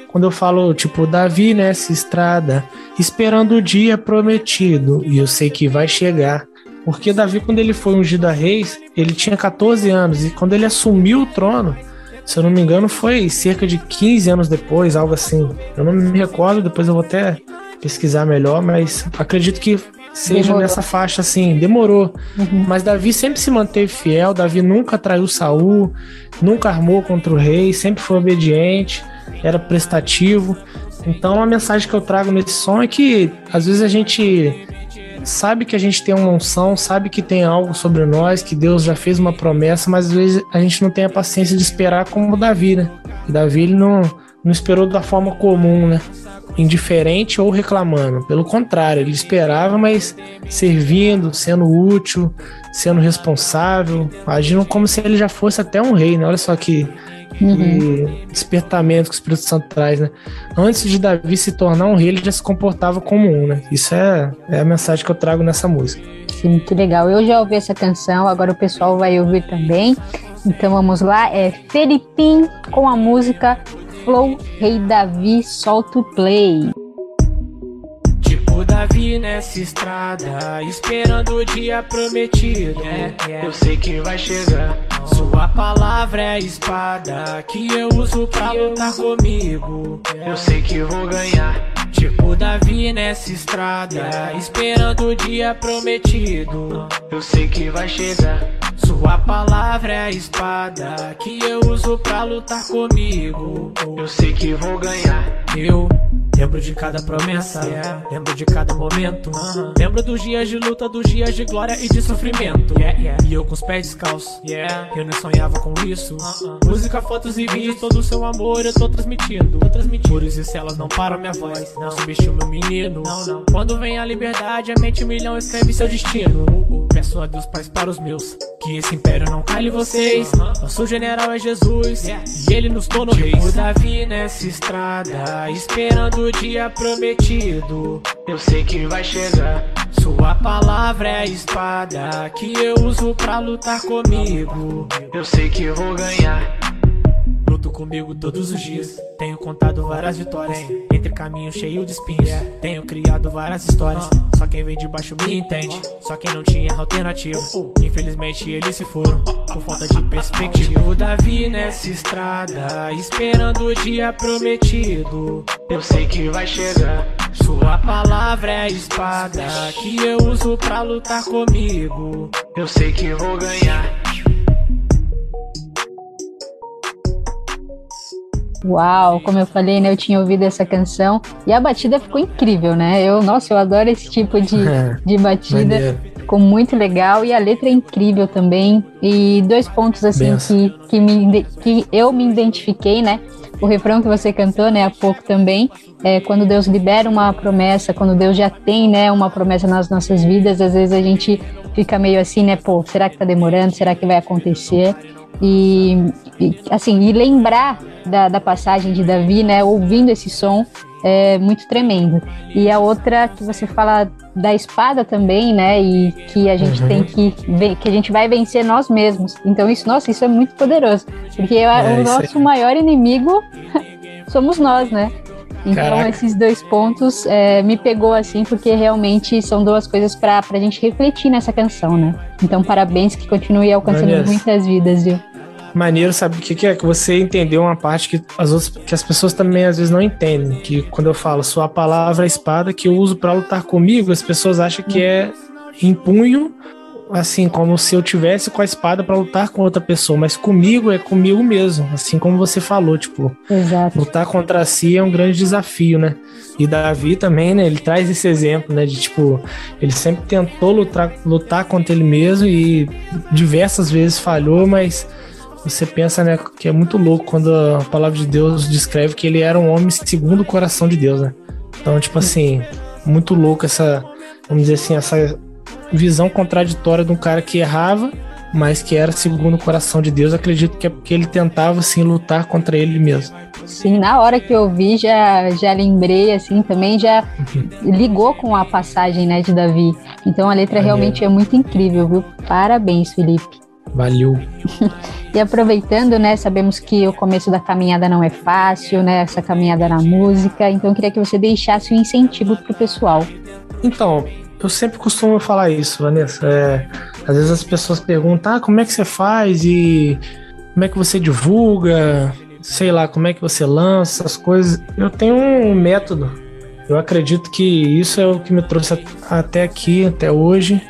Quando eu falo, tipo, Davi nessa estrada, esperando o dia prometido, e eu sei que vai chegar. Porque Davi, quando ele foi ungido a rei, ele tinha 14 anos, e quando ele assumiu o trono, se eu não me engano, foi cerca de 15 anos depois, algo assim. Eu não me recordo, depois eu vou até pesquisar melhor, mas acredito que seja Demorou. nessa faixa assim, demorou. Mas Davi sempre se manteve fiel, Davi nunca traiu Saul, nunca armou contra o rei, sempre foi obediente, era prestativo. Então a mensagem que eu trago nesse som é que às vezes a gente sabe que a gente tem uma unção, sabe que tem algo sobre nós, que Deus já fez uma promessa, mas às vezes a gente não tem a paciência de esperar como Davi, né? E Davi ele não, não esperou da forma comum, né? Indiferente ou reclamando. Pelo contrário, ele esperava, mas servindo, sendo útil, sendo responsável, agindo como se ele já fosse até um rei, né? Olha só que, que despertamento que o Espírito Santo traz, né? Antes de Davi se tornar um rei, ele já se comportava como um, né? Isso é, é a mensagem que eu trago nessa música. Sim, que legal. Eu já ouvi essa canção, agora o pessoal vai ouvir também. Então vamos lá, é Felipim com a música Flow Rei Davi, solta o play. Tipo Davi nessa estrada, esperando o dia prometido. Eu sei que vai chegar. Sua palavra é a espada que eu uso pra lutar comigo. Eu sei que vou ganhar. Tipo Davi nessa estrada, esperando o dia prometido. Eu sei que vai chegar. Sua palavra é a espada que eu uso pra lutar comigo. Eu sei que vou ganhar. Eu lembro de cada promessa, lembro de cada momento. Lembro dos dias de luta, dos dias de glória e de sofrimento. E eu com os pés descalços, eu não sonhava com isso. Música, fotos e vídeos, todo o seu amor eu tô transmitindo. Muros e celas não param minha voz, não subestima meu menino. Quando vem a liberdade, a mente um milhão escreve seu destino. Peço a Deus paz para os meus, que esse império não cale vocês. Nosso general é Jesus, e ele nos tornou reis. Tipo Davi nessa estrada, esperando o dia prometido. Eu sei que vai chegar. Sua palavra é a espada que eu uso pra lutar comigo. Eu sei que vou ganhar. Luto comigo todos os dias. Tenho contado várias vitórias. Entre caminhos cheios de espinhos. Tenho criado várias histórias. Só quem vem de baixo me entende. Só quem não tinha alternativa. Infelizmente eles se foram. Por falta de perspectiva. O Davi nessa estrada. Esperando o dia prometido. Eu sei que vai chegar. Sua palavra é a espada que eu uso pra lutar comigo. Eu sei que vou ganhar. Uau, como eu falei, né? Eu tinha ouvido essa canção e a batida ficou incrível, né? Eu, nossa, eu adoro esse tipo de, de batida. Maneiro. Ficou muito legal e a letra é incrível também. E dois pontos assim Benção. que, que, me, que eu me identifiquei, né? O refrão que você cantou, né, há pouco também, é quando Deus libera uma promessa, quando Deus já tem, né, uma promessa nas nossas vidas, às vezes a gente fica meio assim, né, pô, será que tá demorando? Será que vai acontecer? E, e, assim, e lembrar da, da passagem de Davi, né, ouvindo esse som, é muito tremendo. E a outra que você fala da espada também, né, e que a gente Uhum. tem que que a gente vai vencer nós mesmos. Então isso, nossa, isso é muito poderoso, porque É, o isso nosso maior inimigo somos nós, né? Então Caraca. esses dois pontos é, me pegou assim, porque realmente são duas coisas para a gente refletir nessa canção, né? Então parabéns que continue alcançando muitas vidas, viu? Maneiro, sabe o que, que é? Que você entendeu uma parte que as, outras, que as pessoas também às vezes não entendem. Que quando eu falo sua palavra é espada que eu uso pra lutar comigo, as pessoas acham que é em punho assim, como se eu tivesse com a espada para lutar com outra pessoa, mas comigo é comigo mesmo, assim como você falou, tipo, Exato. lutar contra si é um grande desafio, né? E Davi também, né, ele traz esse exemplo, né, de tipo, ele sempre tentou lutar, lutar contra ele mesmo e diversas vezes falhou, mas você pensa, né, que é muito louco quando a palavra de Deus descreve que ele era um homem segundo o coração de Deus, né? Então, tipo assim, muito louco essa, vamos dizer assim, essa visão contraditória de um cara que errava, mas que era segundo o coração de Deus. Acredito que é porque ele tentava, assim, lutar contra ele mesmo. Sim, na hora que eu vi, já, já lembrei, assim, também já ligou com a passagem, né, de Davi. Então a letra realmente é muito incrível, viu? Parabéns, Felipe. Valeu. E aproveitando, né, sabemos que o começo da caminhada não é fácil, né, essa caminhada na música, então eu queria que você deixasse um incentivo pro pessoal. Então, eu sempre costumo falar isso, Vanessa. É, às vezes as pessoas perguntam, ah, como é que você faz e como é que você divulga, sei lá, como é que você lança essas coisas. Eu tenho um método. Eu acredito que isso é o que me trouxe até aqui, até hoje,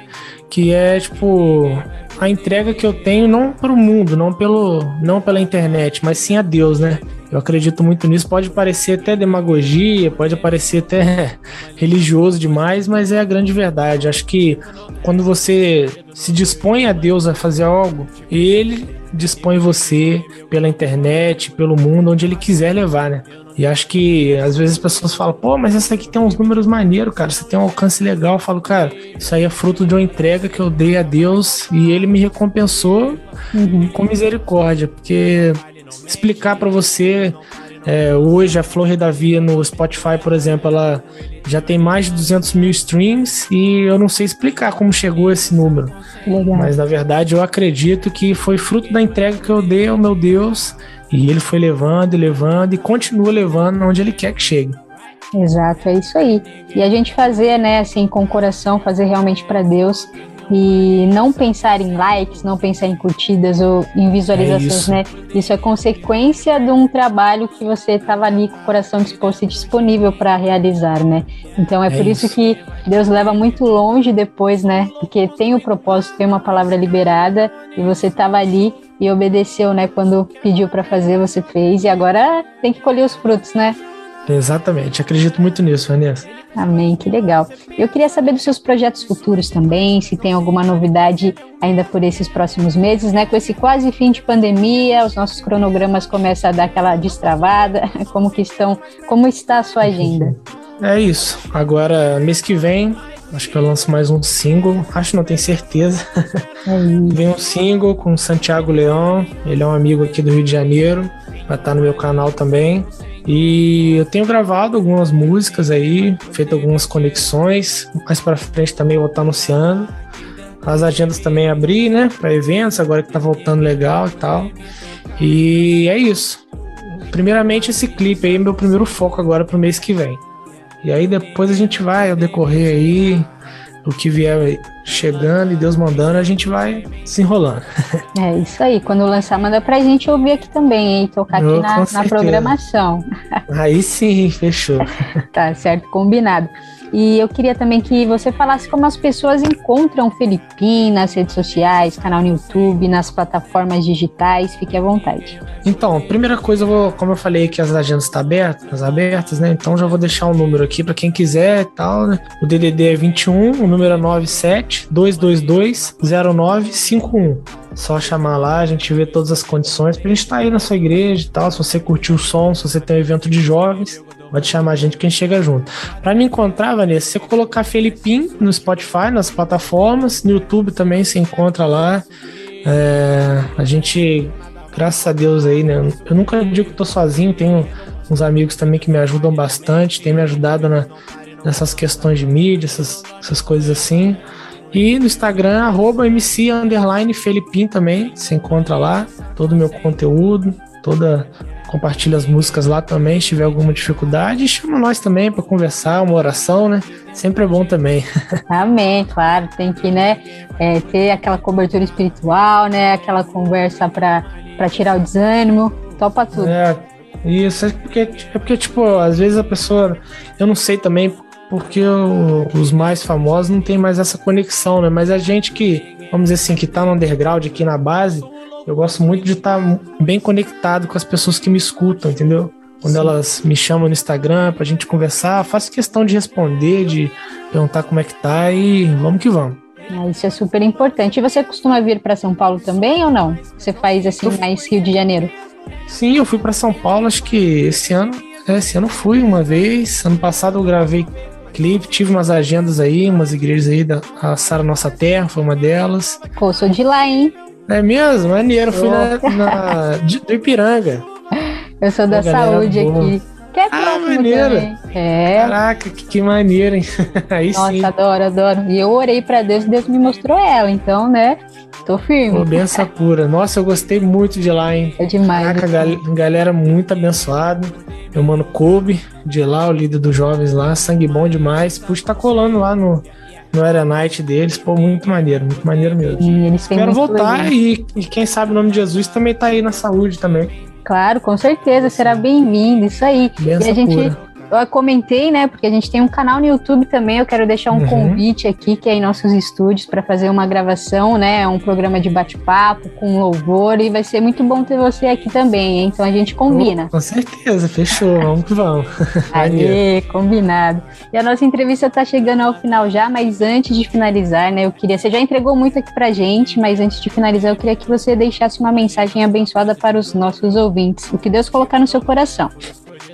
que é tipo a entrega que eu tenho não para o mundo, não pelo, não pela internet, mas sim a Deus, né? Eu acredito muito nisso. Pode parecer até demagogia, pode parecer até religioso demais, mas é a grande verdade. Acho que quando você se dispõe a Deus a fazer algo, Ele dispõe você pela internet, pelo mundo, onde Ele quiser levar, né? E acho que às vezes as pessoas falam, pô, mas essa aqui tem uns números maneiros, cara. Você tem um alcance legal. Eu falo, cara, isso aí é fruto de uma entrega que eu dei a Deus e Ele me recompensou com misericórdia, porque explicar pra você é, hoje a Flor Redavia no Spotify, por exemplo, ela já tem mais de 200 mil streams e eu não sei explicar como chegou esse número. Legal. Mas na verdade eu acredito que foi fruto da entrega que eu dei ao meu Deus e ele foi levando e levando e continua levando onde ele quer que chegue. Exato, é isso aí. E a gente fazer, né, assim, com o coração, fazer realmente para Deus e não pensar em likes, não pensar em curtidas ou em visualizações, É isso. né? Isso é consequência de um trabalho que você estava ali com o coração disposto e disponível para realizar, né? Então é, É por isso. isso. que Deus leva muito longe depois, né? Porque tem o propósito, tem uma palavra liberada e você estava ali e obedeceu, né? Quando pediu para fazer, você fez e agora tem que colher os frutos, né? Exatamente, acredito muito nisso, Vanessa. Amém, que legal. Eu queria saber dos seus projetos futuros também, se tem alguma novidade ainda por esses próximos meses, né? Com esse quase fim de pandemia, os nossos cronogramas começam a dar aquela destravada. Como que estão? Como está a sua agenda? É isso. Agora, mês que vem, acho que eu lanço mais um single. Acho, não tenho certeza. Vem um single com Santiago Leão. Ele é um amigo aqui do Rio de Janeiro. Vai estar no meu canal também. E eu tenho gravado algumas músicas aí, feito algumas conexões. Mais pra frente também vou estar anunciando. As agendas também abri, né? Para eventos, agora que tá voltando legal e tal. E é isso. Primeiramente, esse clipe aí é meu primeiro foco agora pro mês que vem. E aí depois a gente vai ao decorrer aí, o que vier chegando e Deus mandando, a gente vai se enrolando. É isso aí. Quando lançar, manda pra gente ouvir aqui também, hein? Tocar aqui Oh, na, na programação. Aí sim, fechou. Tá certo, combinado. E eu queria também que você falasse como as pessoas encontram o Felipim nas redes sociais, canal no YouTube, nas plataformas digitais. Fique à vontade. Então, primeira coisa, eu vou, como eu falei que as agendas estão abertas, abertas, né? Então já vou deixar um número aqui para quem quiser e tal, né? O DDD é 21, o número é 97 222 0951. Só chamar lá, a gente vê todas as condições pra gente estar aí na sua igreja e tal. Se você curtir o som, se você tem um evento de jovens, pode chamar a gente que a gente chega junto. Pra me encontrar, Vanessa, você colocar Felipim no Spotify, nas plataformas, no YouTube também se encontra lá. É, a gente, graças a Deus aí, né? Eu nunca digo que tô sozinho, tenho uns amigos também que me ajudam bastante, tem me ajudado na, nessas questões de mídia, essas, essas coisas assim. E no Instagram, arroba MC Felipim também, se encontra lá, todo o meu conteúdo, toda. Compartilha as músicas lá também, se tiver alguma dificuldade, chama nós também para conversar, uma oração, né? Sempre é bom também. Amém, claro. Tem que, né, é, ter aquela cobertura espiritual, né? Aquela conversa para tirar o desânimo. Topa tudo. É, isso, é porque, é porque, tipo, às vezes a pessoa. Eu não sei também porque o- os mais famosos não tem mais essa conexão, né? Mas a gente que vamos dizer assim, que tá no underground aqui na base, eu gosto muito de estar tá bem conectado com as pessoas que me escutam, entendeu? Quando Sim. elas me chamam no Instagram pra gente conversar, faço questão de responder, de perguntar como é que tá e vamos que vamos. Ah, isso é super importante. E você costuma vir para São Paulo também ou não? Você faz assim eu... mais Rio de Janeiro? Sim, eu fui para São Paulo, acho que esse ano, é, esse ano fui uma vez. Ano passado eu gravei clipe, tive umas agendas aí, umas igrejas aí da Sara Nossa Terra, foi uma delas. Pô, sou de lá, hein? É mesmo? Maneiro, fui na, na de, do Ipiranga. Eu sou da saúde aqui. Que é ah, maneiro. É. Caraca, que, que maneiro, hein? Aí Nossa, sim. adoro, adoro. E eu orei para Deus e Deus me mostrou ela, então, né? Tô firme. Pô, benção pura. Nossa, eu gostei muito de lá, hein? É demais. Caraca, gal galera muito abençoada. Meu mano Kobe, de lá, o líder dos jovens lá, sangue bom demais. Puxa, tá colando lá no, no Era Night deles, pô, muito maneiro, muito maneiro mesmo. E eles Quero voltar e, e, quem sabe o nome de Jesus também tá aí na saúde também. Claro, com certeza, será bem-vindo, isso aí. Benção e a gente pura eu comentei, né? Porque a gente tem um canal no YouTube também. Eu quero deixar um uhum. convite aqui, que é em nossos estúdios, para fazer uma gravação, né? Um programa de bate-papo com louvor. E vai ser muito bom ter você aqui também, hein? Então a gente combina. Oh, com certeza, fechou. Vamos que vamos. Aê, combinado. E a nossa entrevista está chegando ao final já, mas antes de finalizar, né? Eu queria. Você já entregou muito aqui pra gente, mas antes de finalizar, eu queria que você deixasse uma mensagem abençoada para os nossos ouvintes. O que Deus colocar no seu coração.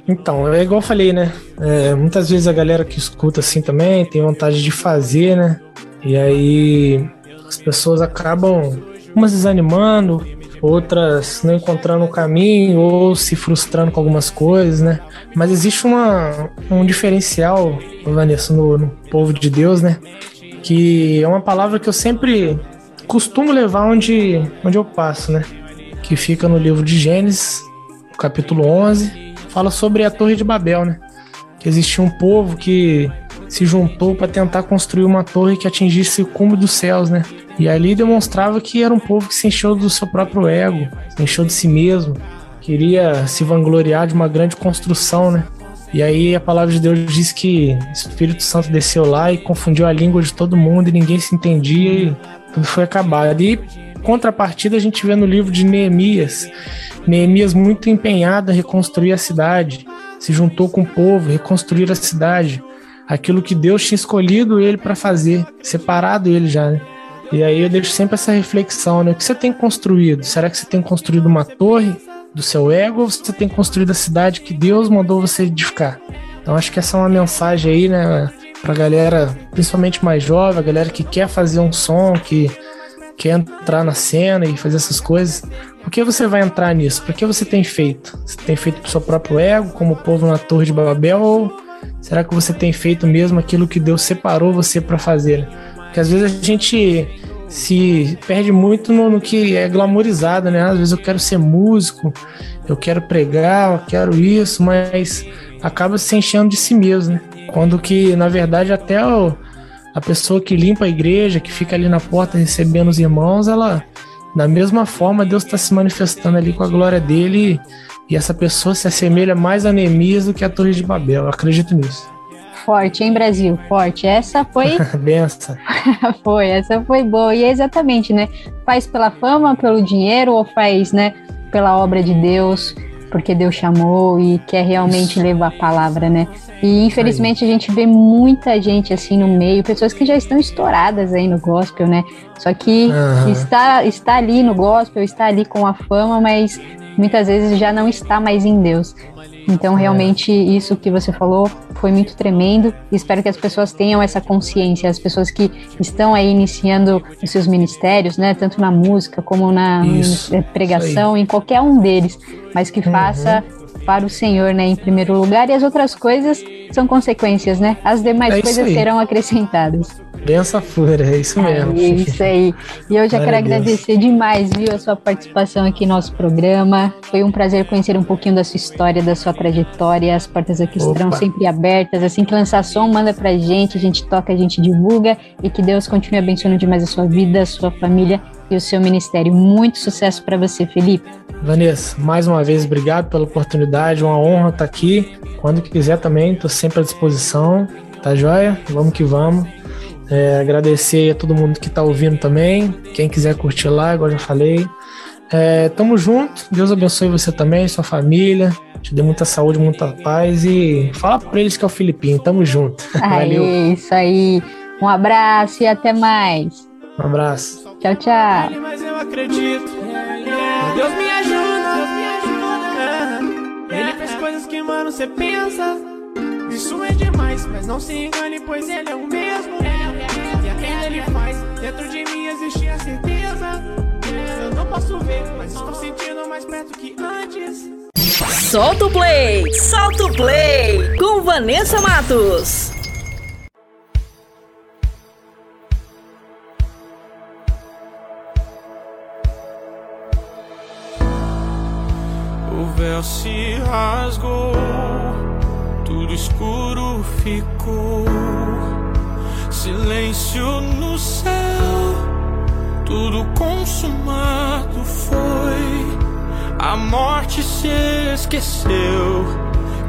Então, é igual eu falei, né? É, muitas vezes a galera que escuta assim também tem vontade de fazer, né? E aí as pessoas acabam umas desanimando, outras não encontrando o caminho ou se frustrando com algumas coisas, né? Mas existe uma, um diferencial, Vanessa, no, no povo de Deus, né? Que é uma palavra que eu sempre costumo levar onde, onde eu passo, né? Que fica no livro de Gênesis, capítulo 11, fala sobre a Torre de Babel, né? Que existia um povo que se juntou para tentar construir uma torre que atingisse o cume dos céus, né? E ali demonstrava que era um povo que se encheu do seu próprio ego, se encheu de si mesmo, queria se vangloriar de uma grande construção, né? E aí a palavra de Deus diz que o Espírito Santo desceu lá e confundiu a língua de todo mundo e ninguém se entendia e tudo foi acabado. E contrapartida a gente vê no livro de Neemias Neemias, muito empenhado em reconstruir a cidade, se juntou com o povo, reconstruir a cidade, aquilo que Deus tinha escolhido ele para fazer, separado ele já. Né? E aí eu deixo sempre essa reflexão, né? O que você tem construído? Será que você tem construído uma torre do seu ego ou você tem construído a cidade que Deus mandou você edificar? Então acho que essa é uma mensagem aí, né, pra galera, principalmente mais jovem, a galera que quer fazer um som, que quer entrar na cena e fazer essas coisas. Por que você vai entrar nisso? Por que você tem feito? Você tem feito pro seu próprio ego, como o povo na Torre de Babel, ou será que você tem feito mesmo aquilo que Deus separou você para fazer? Porque às vezes a gente se perde muito no, no, que é glamorizado, né? Às vezes eu quero ser músico, eu quero pregar, eu quero isso, mas acaba se enchendo de si mesmo, né? Quando que, na verdade, até o, a pessoa que limpa a igreja, que fica ali na porta recebendo os irmãos, ela da mesma forma, Deus está se manifestando ali com a glória dele e essa pessoa se assemelha mais a Neemias do que a Torre de Babel. Eu acredito nisso. Forte, hein, Brasil? Forte. Essa foi. Benção. foi, essa foi boa. E é exatamente, né? Faz pela fama, pelo dinheiro ou faz, né, pela obra de Deus? Porque Deus chamou e quer realmente levar a palavra, né? E infelizmente aí. a gente vê muita gente assim no meio, pessoas que já estão estouradas aí no gospel, né? Só que uhum. está, está ali no gospel, está ali com a fama, mas muitas vezes já não está mais em Deus. Então, é. realmente, isso que você falou foi muito tremendo. E espero que as pessoas tenham essa consciência, as pessoas que estão aí iniciando os seus ministérios, né, tanto na música como na isso, pregação, em qualquer um deles, mas que uhum. faça para o Senhor, né, em primeiro lugar, e as outras coisas são consequências, né? As demais é coisas serão acrescentadas. Benção fura, é isso mesmo. É isso aí. E eu já quero agradecer demais, viu, a sua participação aqui no nosso programa. Foi um prazer conhecer um pouquinho da sua história, da sua trajetória. As portas aqui Opa. estarão sempre abertas. Assim que lançar som, manda pra gente, a gente toca, a gente divulga. E que Deus continue abençoando demais a sua vida, a sua família e o seu ministério. Muito sucesso para você, Felipe. Vanessa, mais uma vez, obrigado pela oportunidade, uma honra estar aqui. Quando quiser também, estou sempre à disposição. Tá joia? Vamos que vamos. É, agradecer a todo mundo que tá ouvindo também. Quem quiser curtir lá, igual já falei. É, tamo junto. Deus abençoe você também, sua família. Te dê muita saúde, muita paz. E fala pra eles que é o Filipinho. Tamo junto. Valeu. Aí, isso aí. Um abraço e até mais. Um abraço. Tchau, tchau. Mas eu acredito. Deus me ajuda. Deus me ajuda. Ele fez coisas que, mano, você pensa. Isso é demais, mas não se engane, pois ele é o mesmo. E ele faz, dentro de mim existe a certeza. Eu não posso ver, mas estou sentindo mais perto que antes. Solta o play! Solta o play! Com Vanessa Matos. O véu se rasgou, tudo escuro ficou. Silêncio no céu, tudo consumado foi. A morte se esqueceu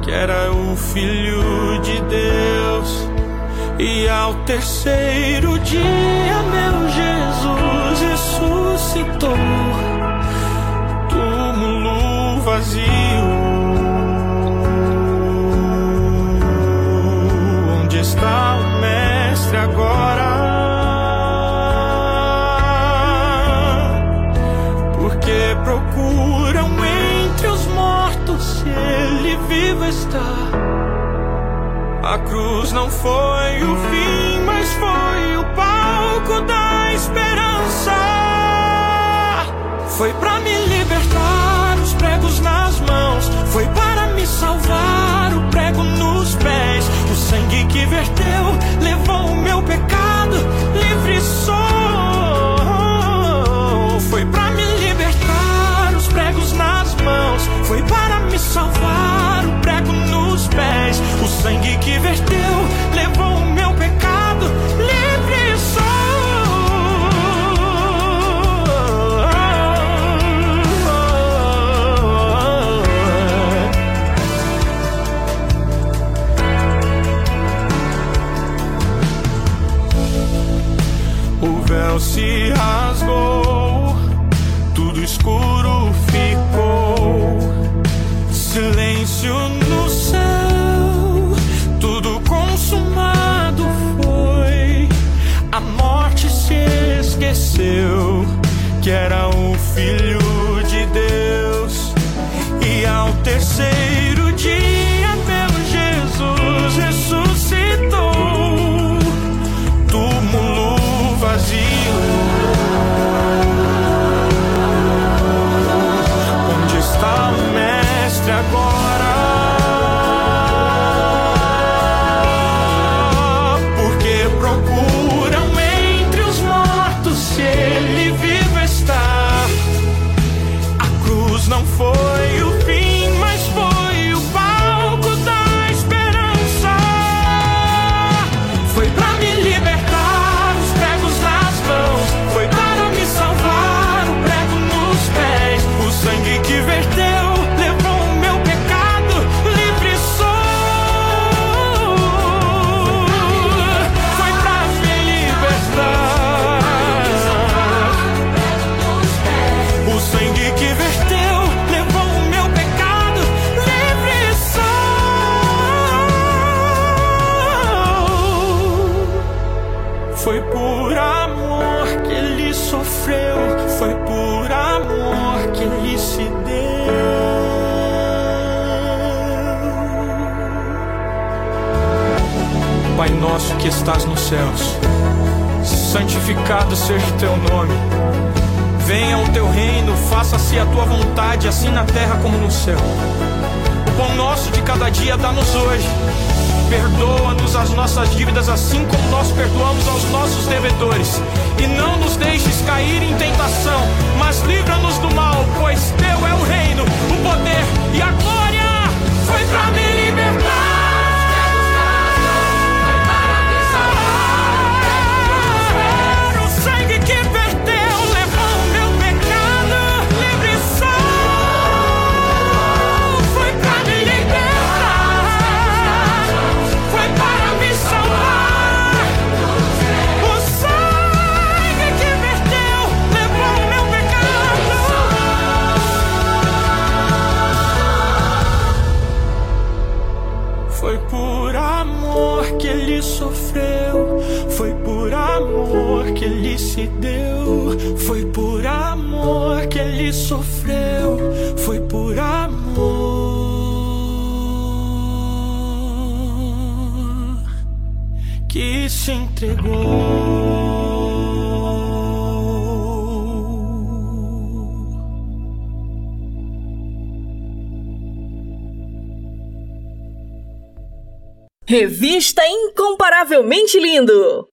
que era o Filho de Deus. E ao terceiro dia, meu Jesus ressuscitou túmulo vazio. Está. A cruz não foi o fim, mas foi o palco da esperança. Foi pra me libertar, os pregos nas mãos. Foi para me salvar, o prego nos pés. O sangue que verteu levou o meu pecado, livre sou. Foi pra me libertar, os pregos nas mãos. Foi para me salvar, pés. O sangue que verteu levou o meu pecado, livre sou. O véu se rasgou, tudo escuro ficou. Silêncio esqueceu que era que estás nos céus, santificado seja o teu nome. Venha o teu reino, faça-se a tua vontade, assim na terra como no céu. O pão nosso de cada dia dá-nos hoje. Perdoa-nos as nossas dívidas, assim como nós perdoamos aos nossos devedores. E não nos deixes cair em tentação, mas livra-nos do mal, pois teu é o reino, o poder e a glória. Foi pra me libertar. Se deu. Foi por amor que ele sofreu. Foi por amor que se entregou. Revista Incomparavelmente Lindo.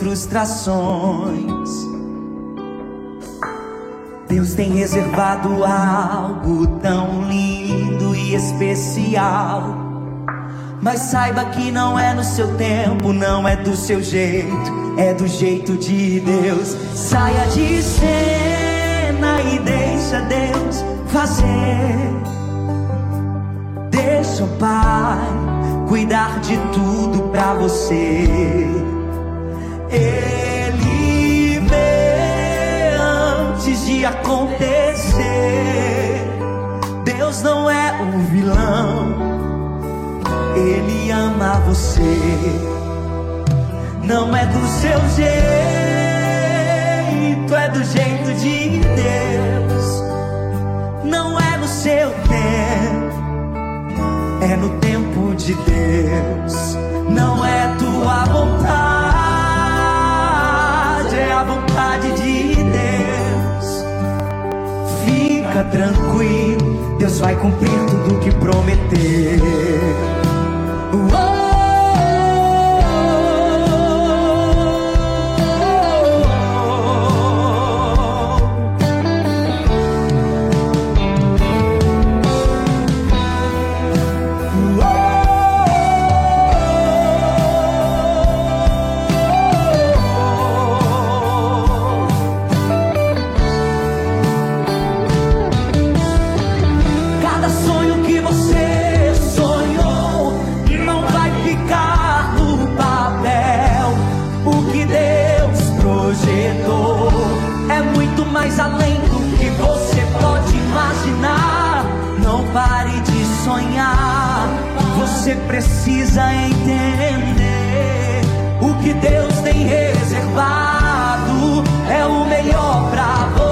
Frustrações? Deus tem reservado algo tão lindo e especial. Mas saiba que não é no seu tempo, não é do seu jeito, é do jeito de Deus. Saia de cena e deixa Deus fazer. Deixa o Pai cuidar de tudo pra você. Ele vê antes de acontecer. Deus não é um vilão. Ele ama você. Não é do seu jeito, é do jeito de Deus. Não é no seu tempo, é no tempo de Deus. Não é tua vontade, a vontade de Deus. Fica tranquilo, Deus vai cumprir tudo que prometeu. Cada precisa entender o que Deus tem reservado é o melhor pra você.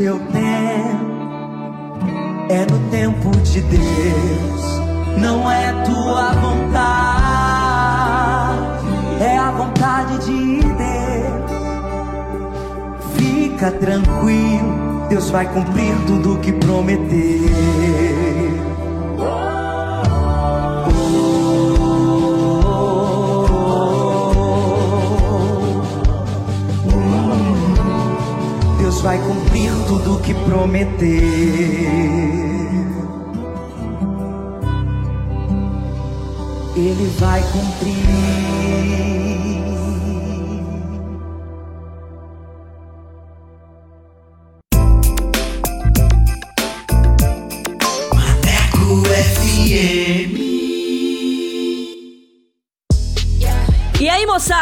Seu tempo, é no tempo de Deus. Não é tua vontade, é a vontade de Deus. Fica tranquilo, Deus vai cumprir tudo que prometeu. Vai cumprir tudo que prometeu. Ele vai cumprir.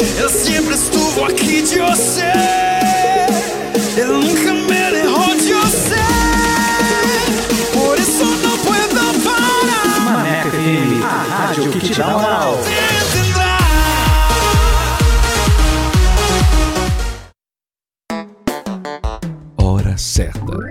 Eu sempre estuvo aqui de você. Eu nunca me derrou de você. Por isso não puedo parar. Maneco FM, a rádio que te dá moral. Hora certa.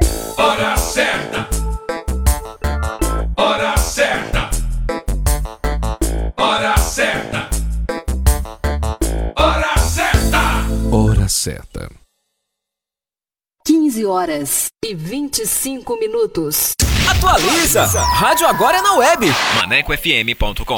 15 horas e 25 minutos. Atualiza! Rádio agora é na web. ManecoFM.com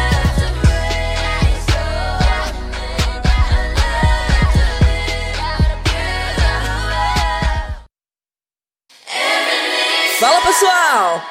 Pessoal!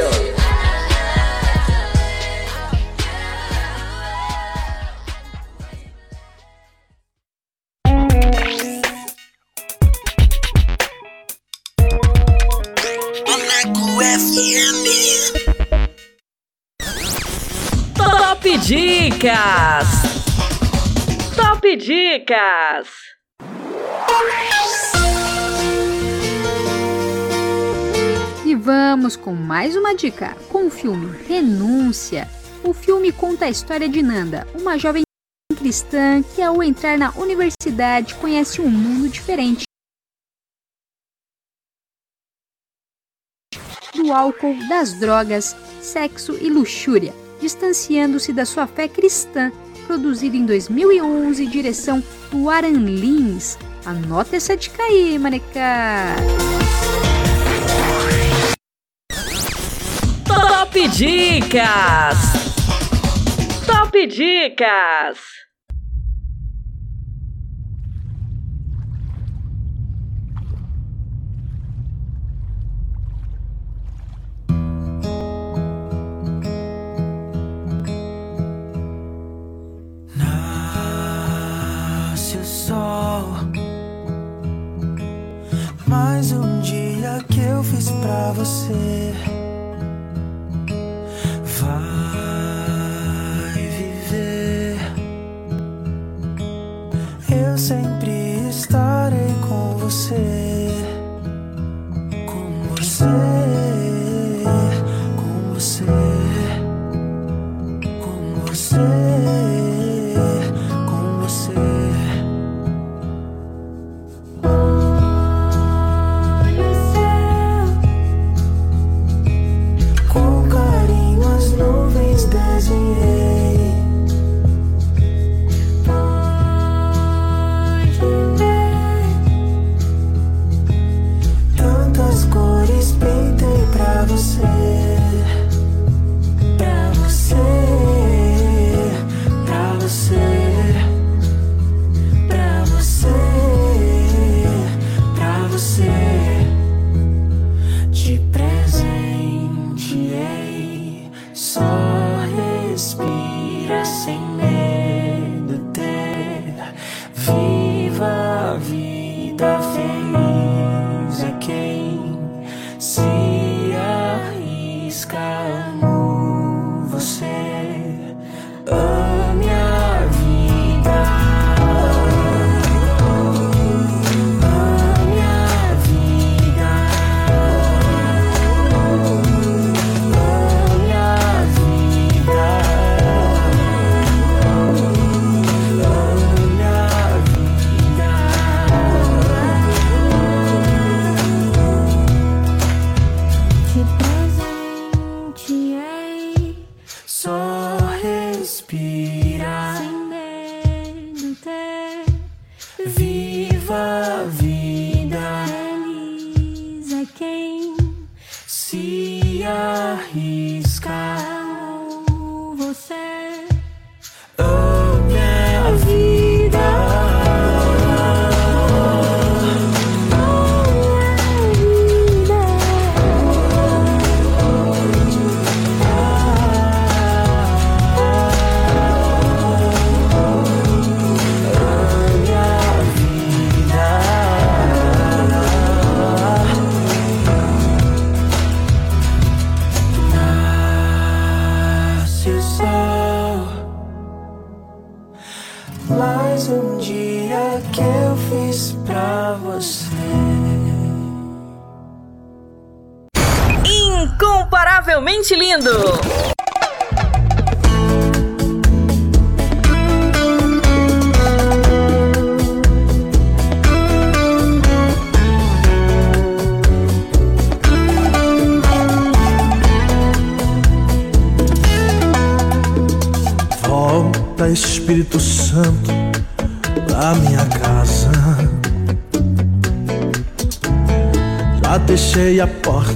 Top Dicas! Top Dicas! Vamos com mais uma dica com o filme Renúncia. O filme conta a história de Nanda, uma jovem cristã que, ao entrar na universidade, conhece um mundo diferente. Do álcool, das drogas, sexo e luxúria, distanciando-se da sua fé cristã, produzido em 2011, direção do Aran Lins. Anota essa dica aí, maneca! Top Dicas! Top Dicas! Nasce o sol. Mais um dia que eu fiz pra você. Sempre estarei com você. Com você.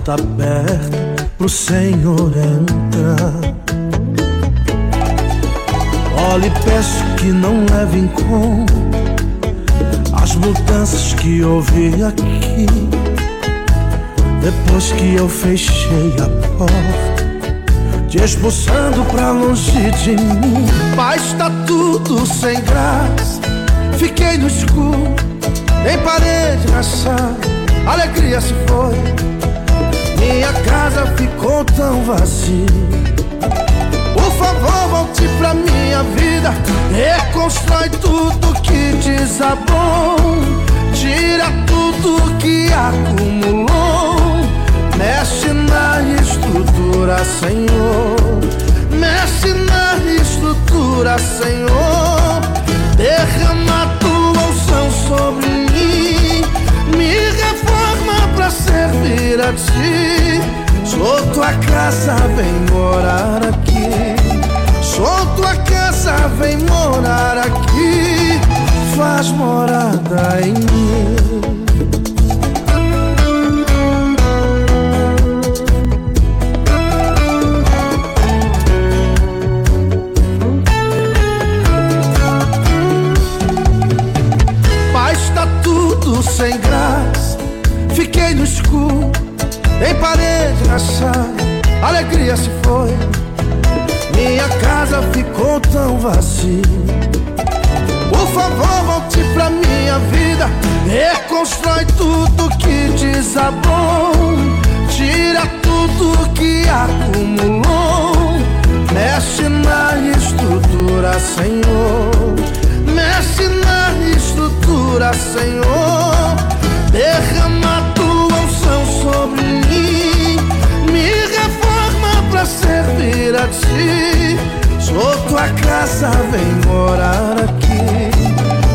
Porta aberta pro Senhor entrar. Olhe, peço que não leve em conta as mudanças que houve aqui. Depois que eu fechei a porta te expulsando pra longe de mim. Mas tá tudo sem graça. Fiquei no escuro, em parede rachada. Alegria se foi, minha casa ficou tão vazia. Por favor, volte pra minha vida. Reconstrói tudo que desabou. Tira tudo que acumulou. Mexe na estrutura, Senhor. Mexe na estrutura, Senhor. Derrama tua unção sobre mim. Me servir a ti. Sou tua casa, vem morar aqui. Sou tua casa, vem morar aqui. Faz morada em mim. Em parede rachada. Alegria se foi, minha casa ficou tão vazia. Por favor, volte pra minha vida. Reconstrói tudo que desabou. Tira tudo que acumulou. Mexe na estrutura, Senhor. Mexe na estrutura, Senhor. Derrama tua unção sobre servir a ti. Sou tua casa, vem morar aqui.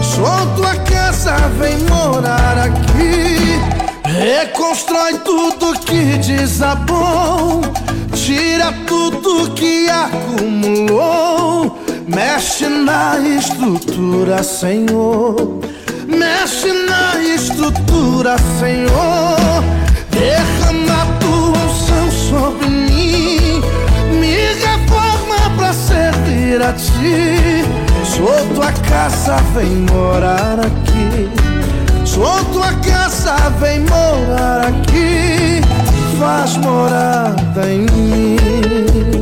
Sou tua casa, vem morar aqui. Reconstrói tudo que desabou. Tira tudo que acumulou. Mexe na estrutura, Senhor. Mexe na estrutura, Senhor. Derrama tua unção sobre mim. Servir a ti. Sou tua casa, vem morar aqui. Sou tua casa, vem morar aqui. Faz morada em mim.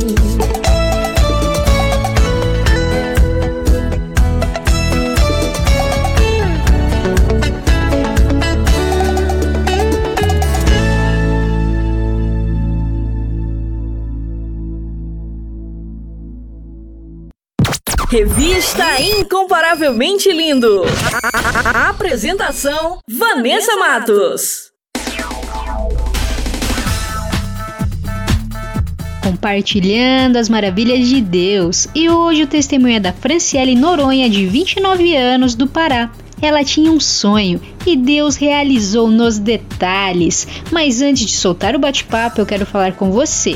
Revista Incomparavelmente Lindo. Apresentação: Vanessa Matos. compartilhando as maravilhas de Deus. E hoje o testemunho é da Franciele Noronha, de 29 anos, do Pará. Ela tinha um sonho e Deus realizou nos detalhes. Mas antes de soltar o bate-papo, eu quero falar com você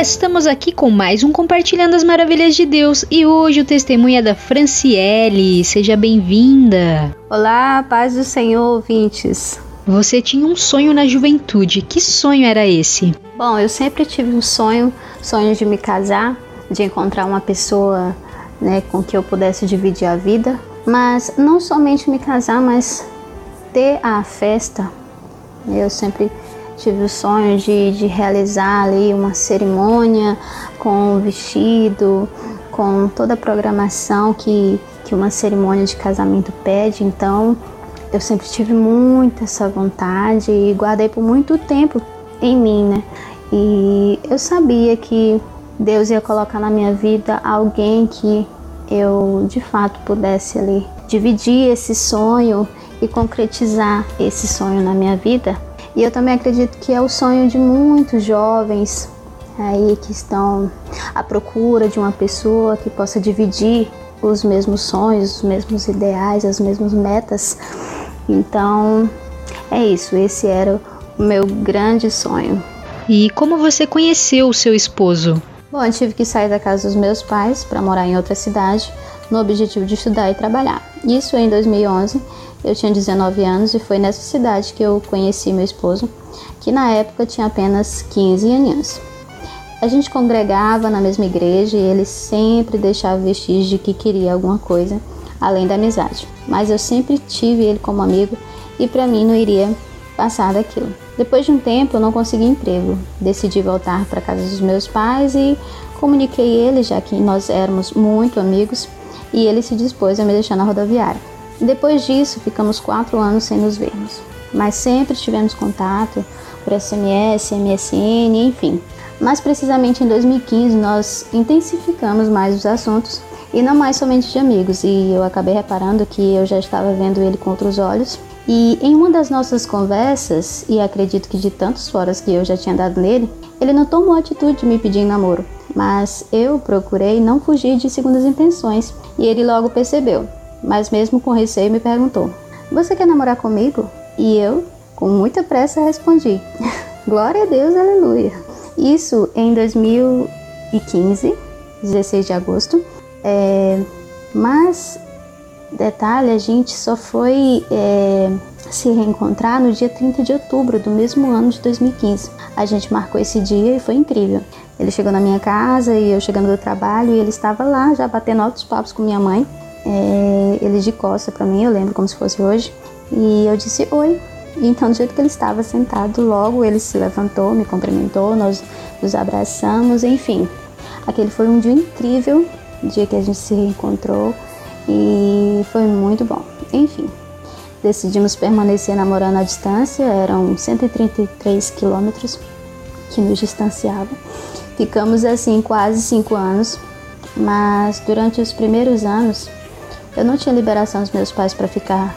Estamos aqui com mais um Compartilhando as Maravilhas de Deus. E hoje o testemunho é da Franciele. Seja bem-vinda. Olá, paz do Senhor, ouvintes. Você tinha um sonho na juventude. Que sonho era esse? Bom, eu sempre tive um sonho, sonho de me casar, de encontrar uma pessoa né, com que eu pudesse dividir a vida. Mas não somente me casar, mas ter a festa, eu sempre tive o sonho de, de realizar ali uma cerimônia com um vestido, com toda a programação que, que uma cerimônia de casamento pede. Então, eu sempre tive muito essa vontade e guardei por muito tempo em mim, né? E eu sabia que Deus ia colocar na minha vida alguém que eu de fato pudesse ali dividir esse sonho e concretizar esse sonho na minha vida. E eu também acredito que é o sonho de muitos jovens aí que estão à procura de uma pessoa que possa dividir os mesmos sonhos, os mesmos ideais, as mesmas metas. Então, é isso, esse era o meu grande sonho. E como você conheceu o seu esposo? Bom, eu tive que sair da casa dos meus pais para morar em outra cidade, no objetivo de estudar e trabalhar. Isso em 2011. Eu tinha 19 anos e foi nessa cidade que eu conheci meu esposo, que na época tinha apenas 15 aninhos. A gente congregava na mesma igreja e ele sempre deixava vestígios de que queria alguma coisa além da amizade. Mas eu sempre tive ele como amigo e para mim não iria passar daquilo. Depois de um tempo eu não consegui emprego. Decidi voltar para casa dos meus pais e comuniquei ele, já que nós éramos muito amigos, e ele se dispôs a me deixar na rodoviária. Depois disso, ficamos quatro anos sem nos vermos, mas sempre tivemos contato por SMS, MSN, enfim. Mais precisamente em 2015, nós intensificamos mais os assuntos e não mais somente de amigos, e eu acabei reparando que eu já estava vendo ele com outros olhos. E em uma das nossas conversas, e acredito que de tantos foras que eu já tinha dado nele, ele não tomou a atitude de me pedir namoro, mas eu procurei não fugir de segundas intenções, e ele logo percebeu, mas mesmo com receio me perguntou: Você quer namorar comigo? E eu, com muita pressa, respondi: Glória a Deus, aleluia. Isso em 2015, 16 de agosto. É, mas, detalhe, a gente só foi é, se reencontrar no dia 30 de outubro do mesmo ano de 2015. A gente marcou esse dia e foi incrível. Ele chegou na minha casa e eu chegando do trabalho e ele estava lá já batendo altos papos com minha mãe. É, ele de costa para mim, eu lembro como se fosse hoje. E eu disse oi. E então, do jeito que ele estava sentado, logo ele se levantou, me cumprimentou, nós nos abraçamos, enfim. Aquele foi um dia incrível, dia que a gente se reencontrou e foi muito bom. Enfim, decidimos permanecer namorando à distância, eram 133 quilômetros que nos distanciavam. Ficamos assim quase cinco anos, mas durante os primeiros anos eu não tinha liberação dos meus pais para ficar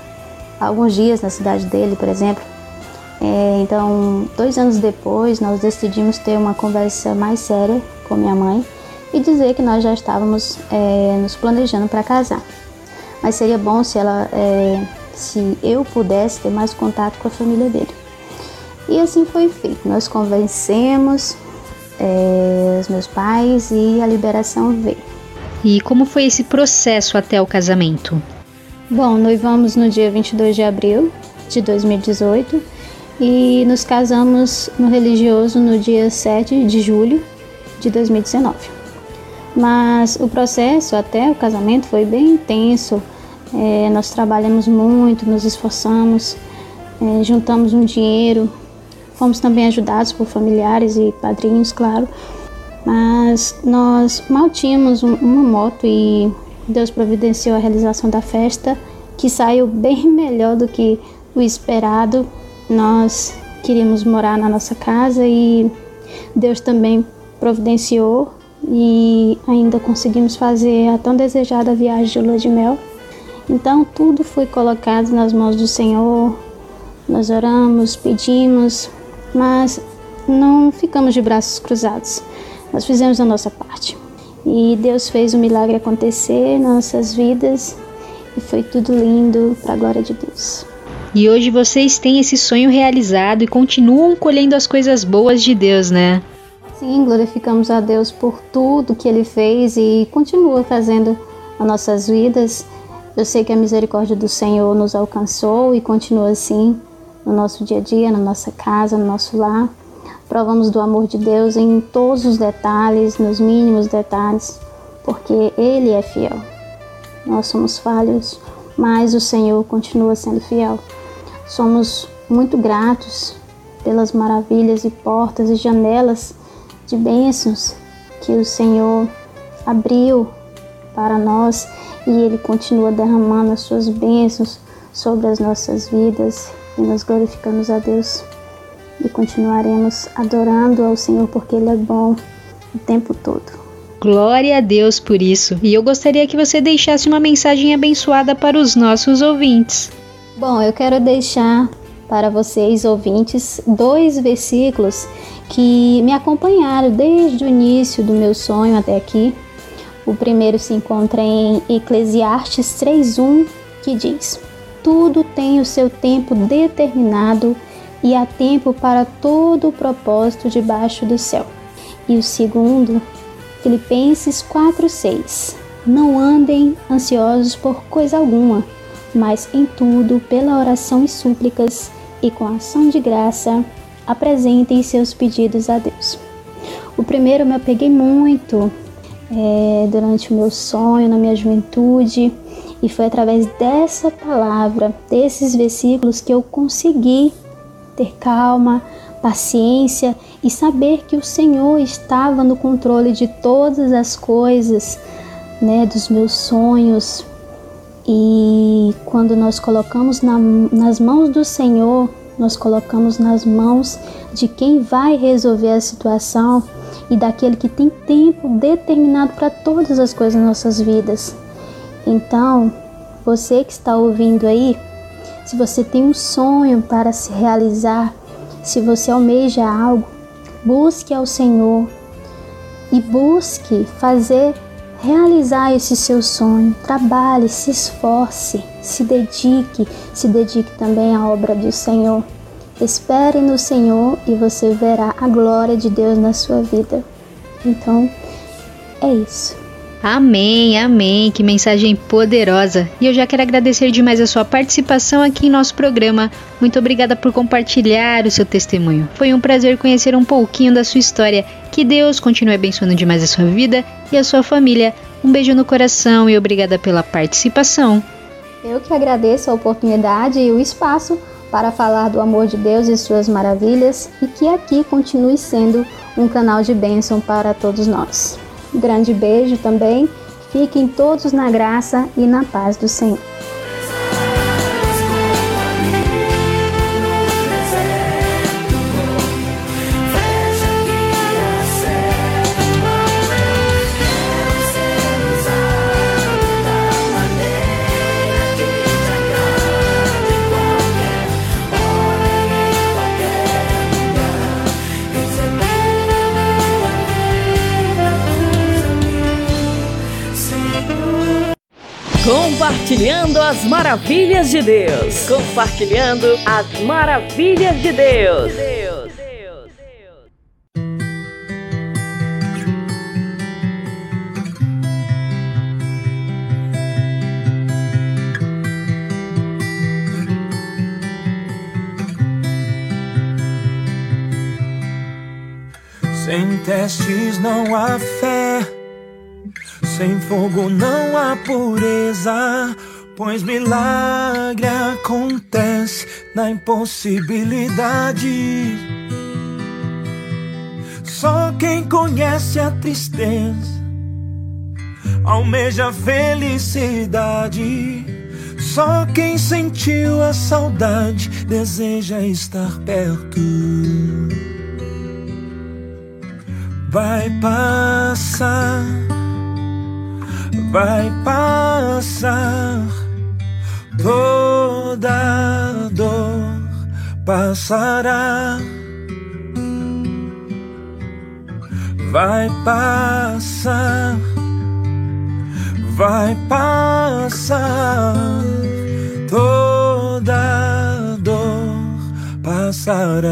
alguns dias na cidade dele, por exemplo. É, então, dois anos depois, nós decidimos ter uma conversa mais séria com minha mãe e dizer que nós já estávamos é, nos planejando para casar. Mas seria bom se ela, é, se eu pudesse ter mais contato com a família dele. E assim foi feito. Nós convencemos é, os meus pais e a liberação veio. E como foi esse processo até o casamento? Bom, noivamos no dia 22 de abril de 2018 e nos casamos no religioso no dia 7 de julho de 2019. Mas o processo até o casamento foi bem intenso. É, nós trabalhamos muito, nos esforçamos, é, juntamos um dinheiro, fomos também ajudados por familiares e padrinhos, claro, mas nós mal tínhamos um, uma moto e Deus providenciou a realização da festa, que saiu bem melhor do que o esperado. Nós queríamos morar na nossa casa e Deus também providenciou e ainda conseguimos fazer a tão desejada viagem de lua de mel. Então tudo foi colocado nas mãos do Senhor. Nós oramos, pedimos, mas não ficamos de braços cruzados. Nós fizemos a nossa parte. E Deus fez o milagre acontecer nas nossas vidas e foi tudo lindo para a glória de Deus. E hoje vocês têm esse sonho realizado e continuam colhendo as coisas boas de Deus, né? Sim, glorificamos a Deus por tudo que Ele fez e continua fazendo nas nossas vidas. Eu sei que a misericórdia do Senhor nos alcançou e continua assim no nosso dia a dia, na nossa casa, no nosso lar. Provamos do amor de Deus em todos os detalhes, nos mínimos detalhes, porque Ele é fiel. Nós somos falhos, mas o Senhor continua sendo fiel. somos muito gratos pelas maravilhas e portas e janelas de bênçãos que o Senhor abriu para nós e Ele continua derramando as suas bênçãos sobre as nossas vidas e nós glorificamos a Deus e continuaremos adorando ao Senhor porque Ele é bom o tempo todo. Glória a Deus por isso. E eu gostaria que você deixasse uma mensagem abençoada para os nossos ouvintes. Bom, eu quero deixar para vocês ouvintes dois versículos que me acompanharam desde o início do meu sonho até aqui. O primeiro se encontra em Eclesiastes 3:1, que diz: Tudo tem o seu tempo determinado e há tempo para todo o propósito debaixo do céu. E o segundo Filipenses 4:6. Não andem ansiosos por coisa alguma, mas em tudo, pela oração e súplicas e com ação de graça, apresentem seus pedidos a Deus. O primeiro me apeguei muito é, durante o meu sonho, na minha juventude, e foi através dessa palavra, desses versículos, que eu consegui ter calma, paciência e saber que o Senhor estava no controle de todas as coisas, né, dos meus sonhos. E quando nós colocamos na, nas mãos do Senhor, nós colocamos nas mãos de quem vai resolver a situação e daquele que tem tempo determinado para todas as coisas nas nossas vidas. Então, você que está ouvindo aí, se você tem um sonho para se realizar, se você almeja algo, busque ao Senhor e busque fazer realizar esse seu sonho. Trabalhe, se esforce, se dedique, se dedique também à obra do Senhor. Espere no Senhor e você verá a glória de Deus na sua vida. Então, é isso. Amém, amém. Que mensagem poderosa. E eu já quero agradecer demais a sua participação aqui em nosso programa. Muito obrigada por compartilhar o seu testemunho. Foi um prazer conhecer um pouquinho da sua história. Que Deus continue abençoando demais a sua vida e a sua família. Um beijo no coração e obrigada pela participação. Eu que agradeço a oportunidade e o espaço para falar do amor de Deus e suas maravilhas e que aqui continue sendo um canal de bênção para todos nós. Um grande beijo também. Fiquem todos na graça e na paz do Senhor. Compartilhando as maravilhas de Deus. Compartilhando as maravilhas de Deus. Sem testes não há fé, sem fogo não há pureza, pois milagre acontece na impossibilidade. Só quem conhece a tristeza almeja a felicidade. Só quem sentiu a saudade deseja estar perto vai passar, vai passar, toda dor passará, vai passar, vai passar, toda dor passará.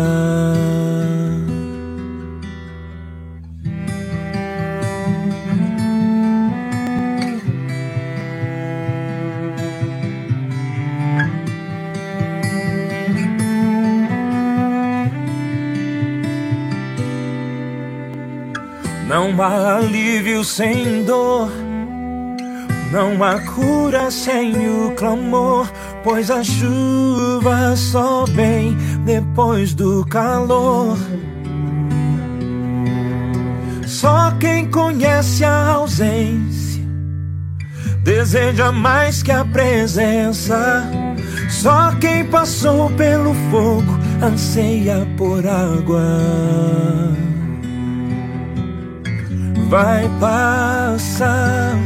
Não há alívio sem dor, Não há cura sem o clamor, pois a chuva só vem depois do calor. Só quem conhece a ausência deseja mais que a presença. Só quem passou pelo fogo anseia por água. Vai passar,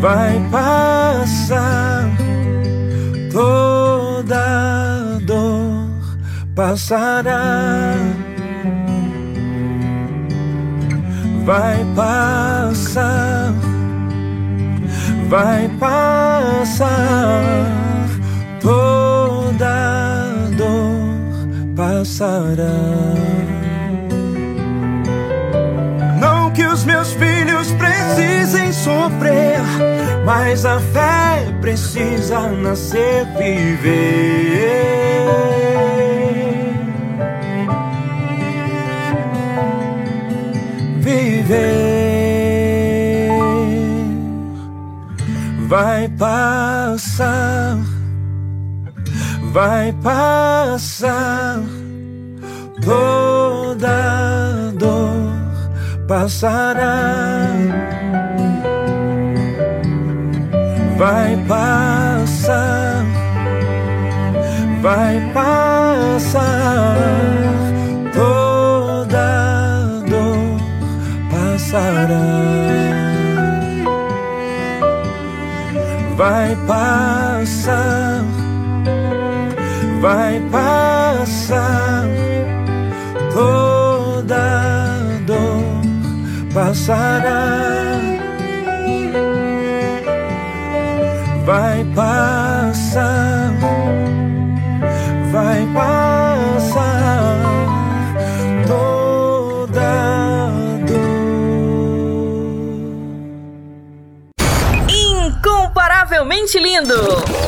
vai passar toda dor passará. Vai passar, vai passar toda dor passará. Os meus filhos precisem sofrer, mas a fé precisa nascer, viver. Viver vai passar, vai passar toda passará. Vai passar, vai passar toda dor passará. Vai passar, vai passar toda passará. Vai passar, vai passar toda Incomparavelmente lindo.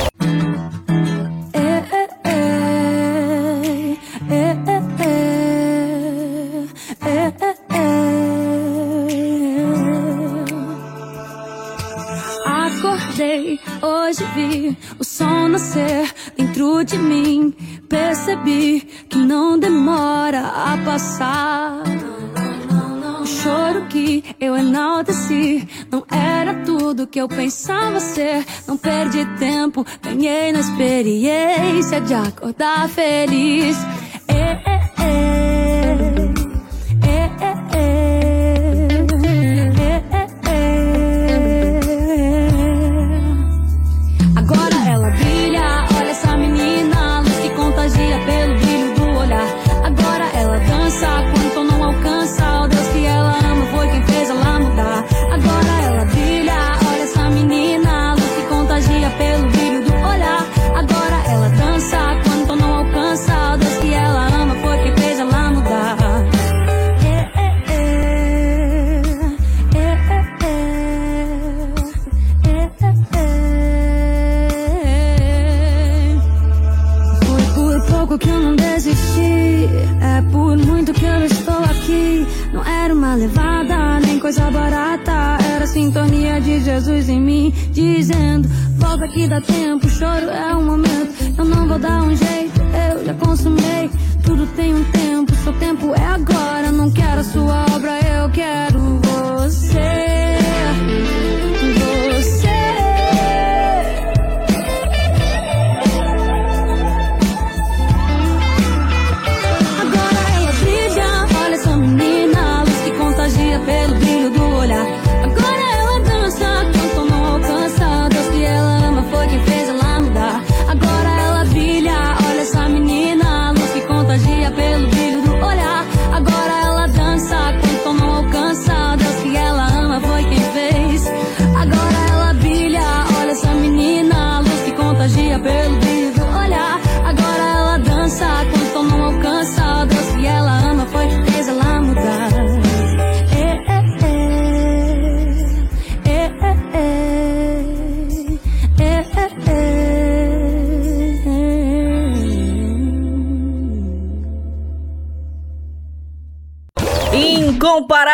Nascer dentro de mim. Percebi que não demora a passar. O choro que eu enalteci não era tudo que eu pensava ser. Não perdi tempo, ganhei na experiência de acordar feliz. É, é, Jesus em mim, dizendo: Volta que dá tempo, choro é um momento. Eu não vou dar um jeito, eu já consumei. Tudo tem um tempo, seu tempo é agora. Não quero a sua obra, eu quero. Você.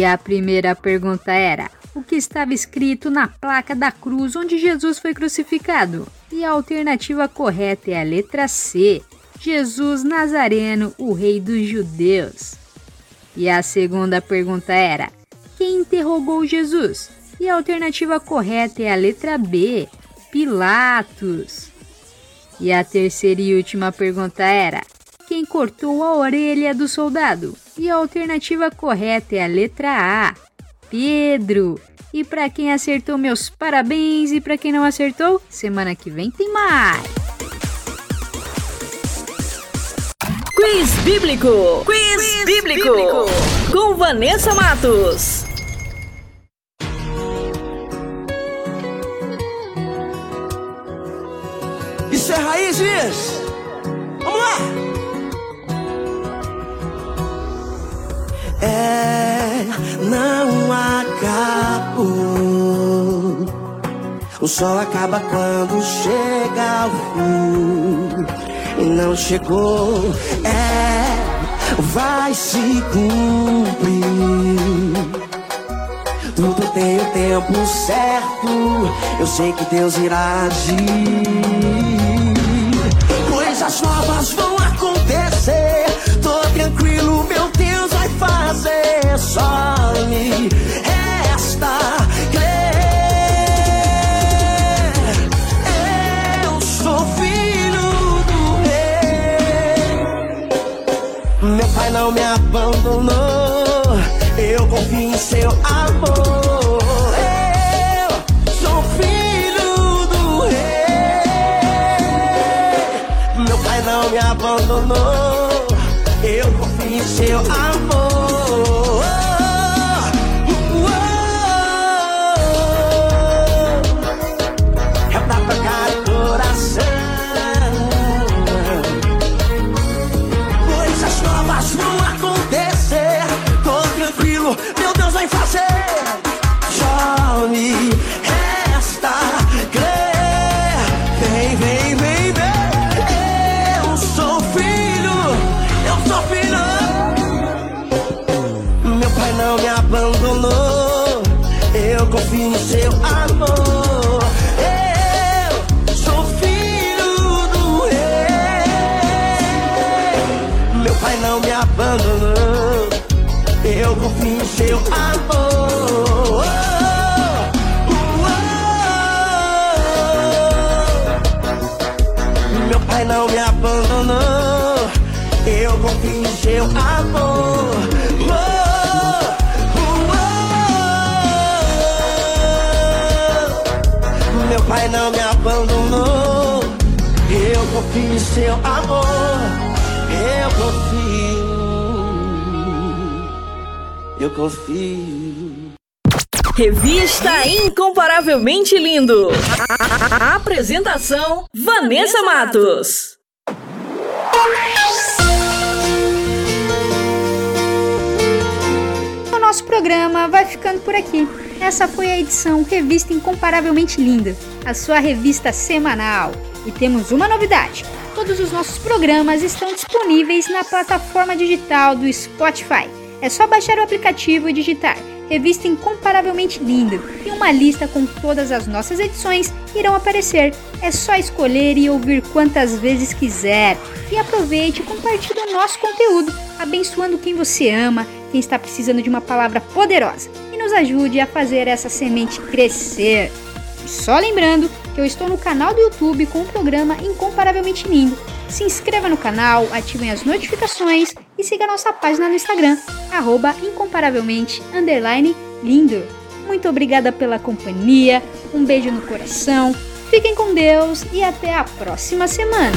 E a primeira pergunta era: o que estava escrito na placa da cruz onde Jesus foi crucificado? E a alternativa correta é a letra C: Jesus Nazareno, o Rei dos Judeus. E a segunda pergunta era: quem interrogou Jesus? E a alternativa correta é a letra B: Pilatos. E a terceira e última pergunta era: quem cortou a orelha do soldado? E a alternativa correta é a letra A: Pedro. E para quem acertou, meus parabéns. E para quem não acertou, semana que vem tem mais. Quiz Bíblico. Quiz, bíblico. Com Vanessa Matos. Isso é raízes! Vamos lá! Não acabou. O sol acaba quando chega ao fim. E não chegou, é, vai se cumprir. Tudo tem o tempo certo. Eu sei que Deus irá agir. Coisas novas vão me abandonou. Eu confio em seu amor. Seu amor. Meu pai não me abandonou. Eu confio em seu amor. Eu confio. Eu confio. Revista Incomparavelmente Lindo. A- Apresentação: Vanessa Matos. O por aqui. Essa foi a edição Revista Incomparavelmente Linda, a sua revista semanal. E temos uma novidade: todos os nossos programas estão disponíveis na plataforma digital do Spotify. É só baixar o aplicativo e digitar Revista Incomparavelmente Linda e uma lista com todas as nossas edições irão aparecer. É só escolher e ouvir quantas vezes quiser. E aproveite e compartilhe o nosso conteúdo, abençoando quem você ama, quem está precisando de uma palavra poderosa. Nos ajude a fazer essa semente crescer. E só lembrando que eu estou no canal do YouTube com o programa Incomparavelmente Lindo. Se inscreva no canal, ativem as notificações e siga nossa página no Instagram, arroba incomparavelmente lindo. Muito obrigada pela companhia, um beijo no coração, fiquem com Deus e até a próxima semana.